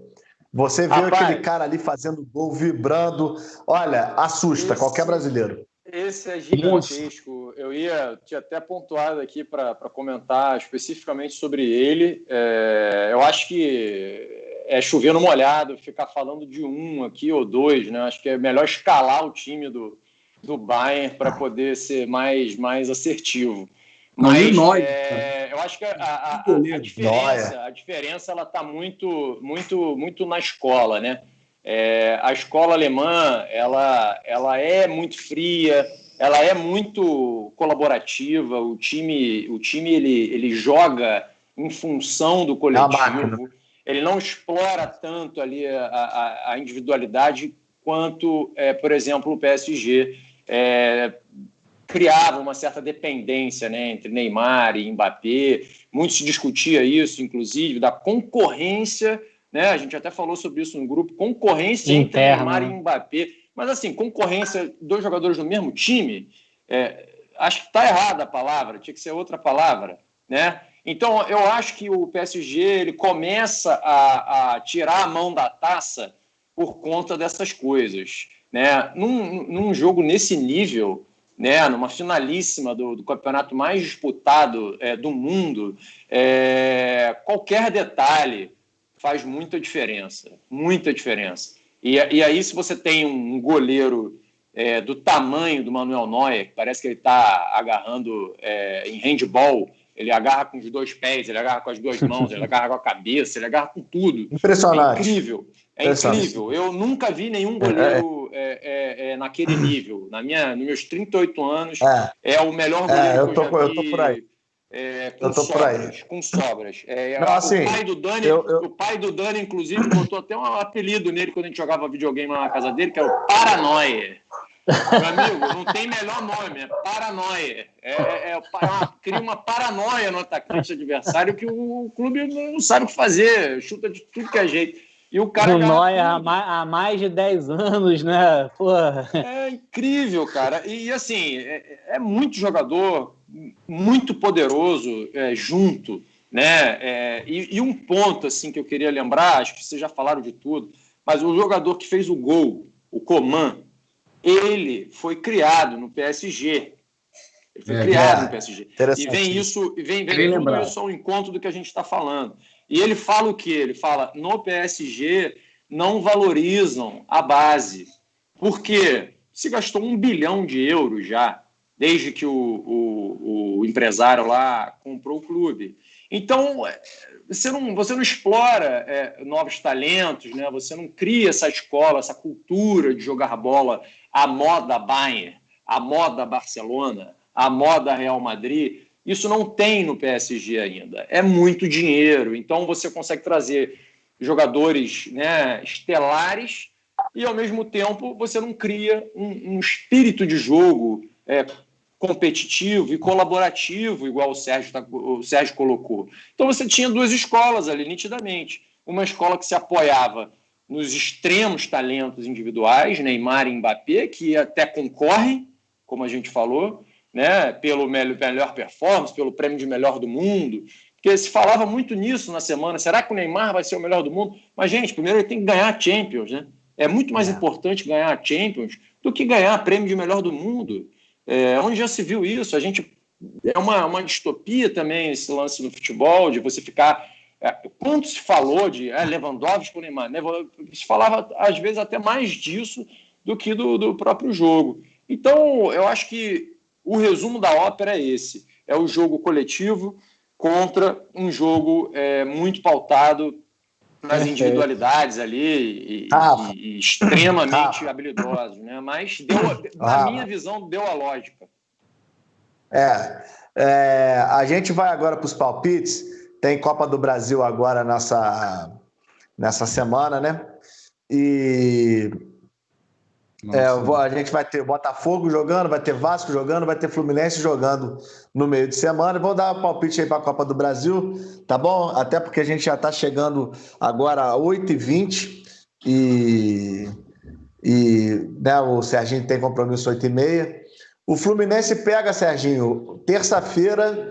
Você vê Rapaz, aquele cara ali fazendo gol, vibrando. Olha, assusta esse, qualquer brasileiro. Esse é gigantesco. Eu ia tinha até pontuado aqui para comentar especificamente sobre ele. É, eu acho que é chover no molhado, ficar falando de um aqui ou dois, né? Acho que é melhor escalar o time do, do Bayern para poder ser mais, mais assertivo. Mas é, eu acho que a, a, a, a diferença, a diferença ela está muito, muito, muito na escola, né? É, a escola alemã ela, ela é muito fria, ela é muito colaborativa. O time, o time ele, ele joga em função do coletivo. ele não explora tanto ali a, a individualidade quanto, é, por exemplo, o PSG. É, criava uma certa dependência né, entre Neymar e Mbappé. Muito se discutia isso, inclusive, da concorrência. Né? A gente até falou sobre isso no grupo, concorrência entre Neymar e Mbappé. Mas assim, concorrência, dois jogadores do mesmo time, é, acho que está errada a palavra, tinha que ser outra palavra, né? Então, eu acho que o PSG ele começa a, a tirar a mão da taça por conta dessas coisas. Né? Num, num jogo nesse nível, né, numa finalíssima do, do campeonato mais disputado é, do mundo, é, qualquer detalhe faz muita diferença, muita diferença. E, e aí, se você tem um goleiro é, do tamanho do Manuel Neuer, que parece que ele está agarrando é, em handball, ele agarra com os dois pés, ele agarra com as duas mãos, ele agarra com a cabeça, ele agarra com tudo. Impressionante. É incrível. É incrível. Eu nunca vi nenhum goleiro é, é, é, naquele nível. Na minha, nos meus 38 anos, é, o melhor goleiro é, eu tô, que eu já vi. Eu tô por aí. É, com, eu tô sobras, por aí. com sobras. É, Não, assim, o, pai do Dani, eu, eu... o pai do Dani, inclusive, botou até um apelido nele quando a gente jogava videogame lá na casa dele, que era o Paranoia. Meu amigo, não tem melhor nome, é paranoia. É, é, é uma, cria uma paranoia no atacante adversário que o clube não sabe o que fazer, chuta de tudo que é jeito. E o cara. Noia há, mais, há mais de 10 anos, né? Porra. É incrível, cara. E assim, é, é muito jogador, muito poderoso é, junto. Né? É, e, e, um ponto assim que eu queria lembrar, acho que vocês já falaram de tudo, mas o jogador que fez o gol, o Coman, ele foi criado no PSG. Ele foi é, criado no PSG. E vem isso, vem, vem tudo isso ao encontro do que a gente está falando. E ele fala o quê? Ele fala: no PSG não valorizam a base. Por quê? Se gastou um bilhão de euros já, desde que o, o, o empresário lá comprou o clube. Então, você não, você não explora é, novos talentos, né? você não cria essa escola, essa cultura de jogar bola à moda Bayern, à moda Barcelona, à moda Real Madrid. Isso não tem no PSG ainda. É muito dinheiro. Então você consegue trazer jogadores né, estelares e, ao mesmo tempo, você não cria um, um espírito de jogo é, competitivo e colaborativo, igual o Sérgio, tá, o Sérgio colocou. Então você tinha duas escolas ali, nitidamente. Uma escola que se apoiava nos extremos talentos individuais, Neymar e Mbappé, que até concorrem, como a gente falou, né, pelo melhor performance, pelo prêmio de melhor do mundo, porque se falava muito nisso na semana. Será que o Neymar vai ser o melhor do mundo? Mas, gente, primeiro ele tem que ganhar a Champions, né? É muito mais é. importante ganhar a Champions do que ganhar prêmio de melhor do mundo. É, onde já se viu isso? A gente é uma, uma distopia também esse lance no futebol, de você ficar. É, quanto se falou de é, Lewandowski Neymar? Né? Se falava, às vezes, até mais disso do que do, do próprio jogo. Então, eu acho que o resumo da ópera é esse: é o jogo coletivo contra um jogo é, muito pautado nas individualidades ali e, ah, e, e extremamente ah, habilidosos, né? Mas deu, na ah, minha visão, deu a lógica. É, é a gente vai agora para os palpites. Tem Copa do Brasil agora nessa, nessa semana, né? E é, a gente vai ter Botafogo jogando, vai ter Vasco jogando, vai ter Fluminense jogando no meio de semana. Vou dar um palpite aí para a Copa do Brasil, tá bom? Até porque a gente já está chegando agora a 8h20 e, e né, o Serginho tem compromisso 8h30. O Fluminense pega, Serginho, terça-feira.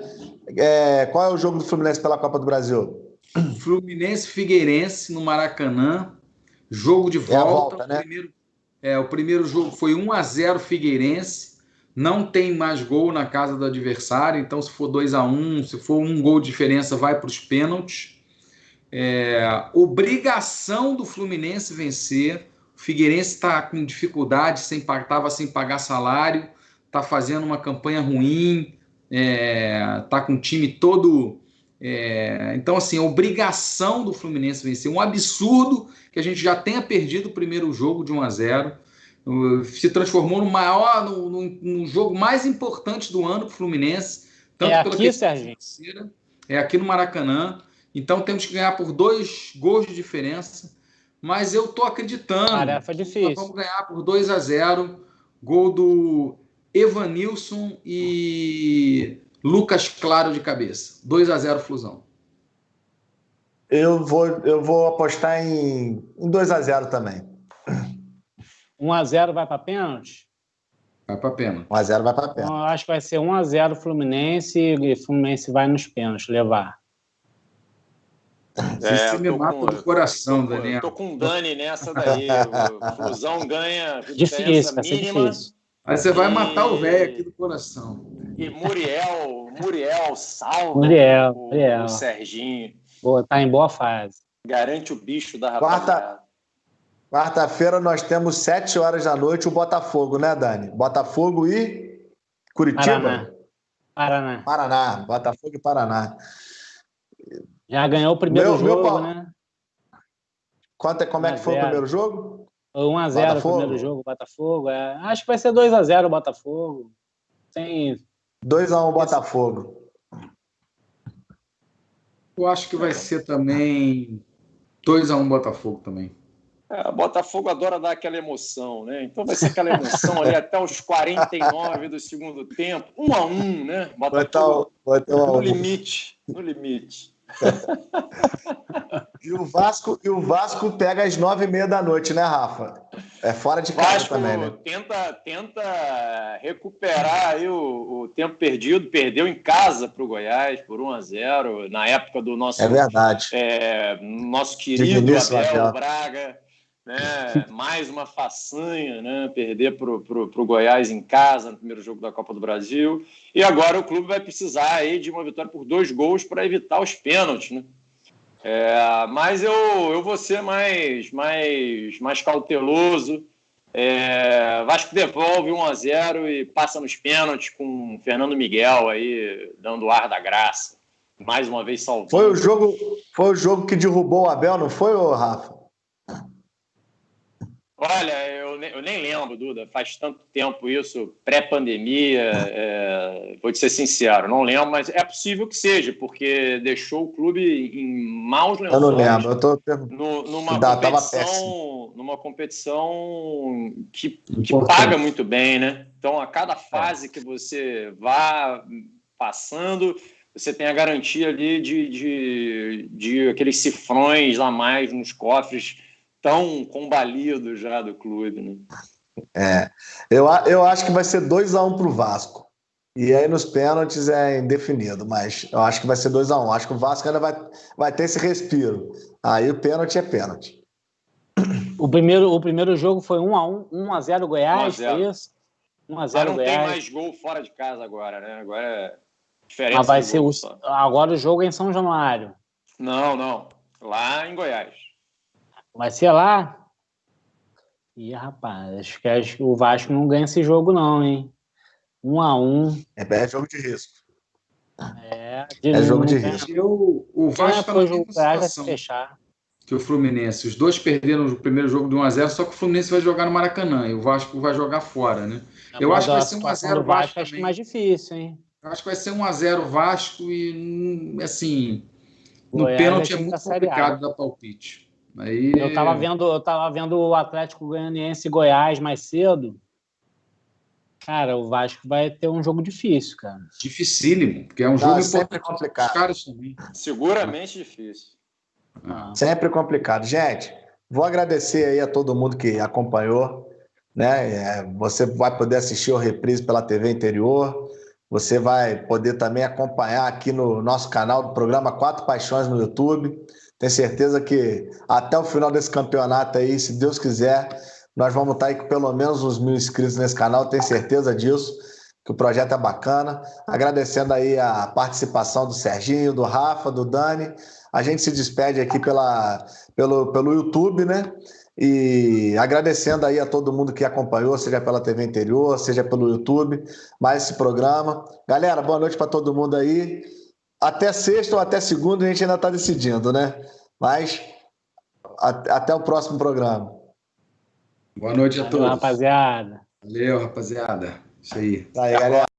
É, qual é o jogo do Fluminense pela Copa do Brasil? Fluminense Figueirense no Maracanã. Jogo de volta. É volta né? primeiro é, o primeiro jogo foi 1 a 0 Figueirense. Não tem mais gol na casa do adversário, então se for 2 a 1 se for um gol de diferença, vai para os pênaltis. É, obrigação do Fluminense vencer. O Figueirense está com dificuldade, estava sem, sem pagar salário, está fazendo uma campanha ruim, está é, tá com o time todo. É, então, assim, obrigação do Fluminense vencer. Um absurdo que a gente já tenha perdido o primeiro jogo de 1 a 0 se transformou no maior, no, no, no jogo mais importante do ano para o Fluminense. Tanto é aqui, Sérgio? É aqui no Maracanã. Então temos que ganhar por dois gols de diferença. Mas eu estou acreditando. Tarefa difícil. vamos ganhar por 2 a 0 Gol do Evanilson e Lucas Claro de cabeça. 2 a 0 Flusão. Eu vou, eu vou apostar em, em 2 a 0 também. 1 a 0 vai para pênalti? Vai para pênalti. 1 a 0 vai para pênalti. Então, eu acho que vai ser 1 a 0 Fluminense e Fluminense vai nos pênaltis levar. É, Você me mata com, do coração, tô, Daniel. Tô com o Dani nessa daí. O Flusão ganha. Difícil, vai ser difícil. Aí você vai matar o velho aqui do coração. E Muriel, Muriel, salva Muriel, o, Muriel. o Serginho. Boa, tá em boa fase. Garante o bicho da rapaziada. Quarta, quarta-feira nós temos sete horas da noite o Botafogo, né, Dani? Botafogo e Curitiba? Paraná. Paraná. Paraná. Botafogo e Paraná. Já ganhou o primeiro meu, jogo, meu... né? Quanto é, como é que foi o primeiro jogo? 1x0 o primeiro jogo, Botafogo. É. Acho que vai ser 2x0 o Botafogo. Sem... 2x1 Botafogo. Eu acho que vai ser também 2x1 um Botafogo também. É, Botafogo adora dar aquela emoção, né? Então vai ser aquela emoção ali até os 49 do segundo tempo, 1 um a 1 um, né? Botafogo vai tá, vai tá no limite, no limite. E o Vasco e o Vasco pega às nove e meia da noite, né, Rafa? É fora de casa Vasco também, né? Tenta, tenta recuperar aí o, o tempo perdido. Perdeu em casa para o Goiás por 1 a 0 na época do nosso. É verdade. É, nosso querido Abel Braga. Né? Mais uma façanha, né? Perder para o Goiás em casa no primeiro jogo da Copa do Brasil. E agora o clube vai precisar aí de uma vitória por dois gols para evitar os pênaltis, né? É, mas eu, eu vou ser mais, mais, mais cauteloso. É, Vasco devolve 1 a 0 e passa nos pênaltis com Fernando Miguel aí dando ar da graça. Mais uma vez salvando. Foi o jogo, foi o jogo que derrubou o Abel, não foi, Rafa? Olha, eu nem, eu nem lembro, Duda. Faz tanto tempo isso, pré-pandemia. É, vou te ser sincero, não lembro, mas é possível que seja, porque deixou o clube em maus lençóis. Eu não lembro, eu tô no, numa Dá, competição, numa competição que, que paga muito bem, né? Então, a cada fase que você vá passando, você tem a garantia ali de, de, de aqueles cifrões a mais nos cofres tão combalido já do clube, né? É, eu, eu acho que vai ser 2x1 um para o Vasco. E aí nos pênaltis é indefinido, mas eu acho que vai ser 2x1. Um. Acho que o Vasco ainda vai, vai ter esse respiro. Aí o pênalti é pênalti. O primeiro, o primeiro jogo foi 1x1, 1x0 Goiás, 1 foi isso? 1x0 não Goiás. tem mais gol fora de casa agora, né? Agora é diferença. Mas vai ser o, agora o jogo é em São Januário. Não, não. Lá em Goiás. Vai ser lá? Ih, rapaz, acho que, acho que o Vasco não ganha esse jogo, não, hein? Um a um. É, é jogo de risco. É, de é jogo de risco. Eu, o Vasco está na se fechar. que o Fluminense. Os dois perderam o primeiro jogo de 1x0, só que o Fluminense vai jogar no Maracanã e o Vasco vai jogar fora, né? Eu acho que vai ser 1x0 Vasco. Acho mais difícil, hein? Eu acho que vai ser 1x0 Vasco e, assim, no Goiás pênalti é muito complicado dar palpite. Aí... Eu estava vendo, eu tava vendo o Atlético Goianiense e Goiás mais cedo. Cara, o Vasco vai ter um jogo difícil, cara. Dificílimo, porque é um jogo sempre complicado. Caras Seguramente difícil. Ah. Sempre complicado. Gente, vou agradecer aí a todo mundo que acompanhou. Né? É, você vai poder assistir o reprise pela TV Interior. Você vai poder também acompanhar aqui no nosso canal do programa Quatro Paixões no YouTube. Tenho certeza que até o final desse campeonato aí, se Deus quiser, nós vamos estar aí com pelo menos uns mil inscritos nesse canal, tenho certeza disso, que o projeto é bacana. Agradecendo aí a participação do Serginho, do Rafa, do Dani. A gente se despede aqui pela, pelo, pelo YouTube, né? E agradecendo aí a todo mundo que acompanhou, seja pela TV Interior, seja pelo YouTube, mais esse programa. Galera, boa noite para todo mundo aí até sexta ou até segunda a gente ainda está decidindo, né? Mas até o próximo programa. Boa noite a todos. rapaziada. Valeu, rapaziada. Isso aí. Aí, galera.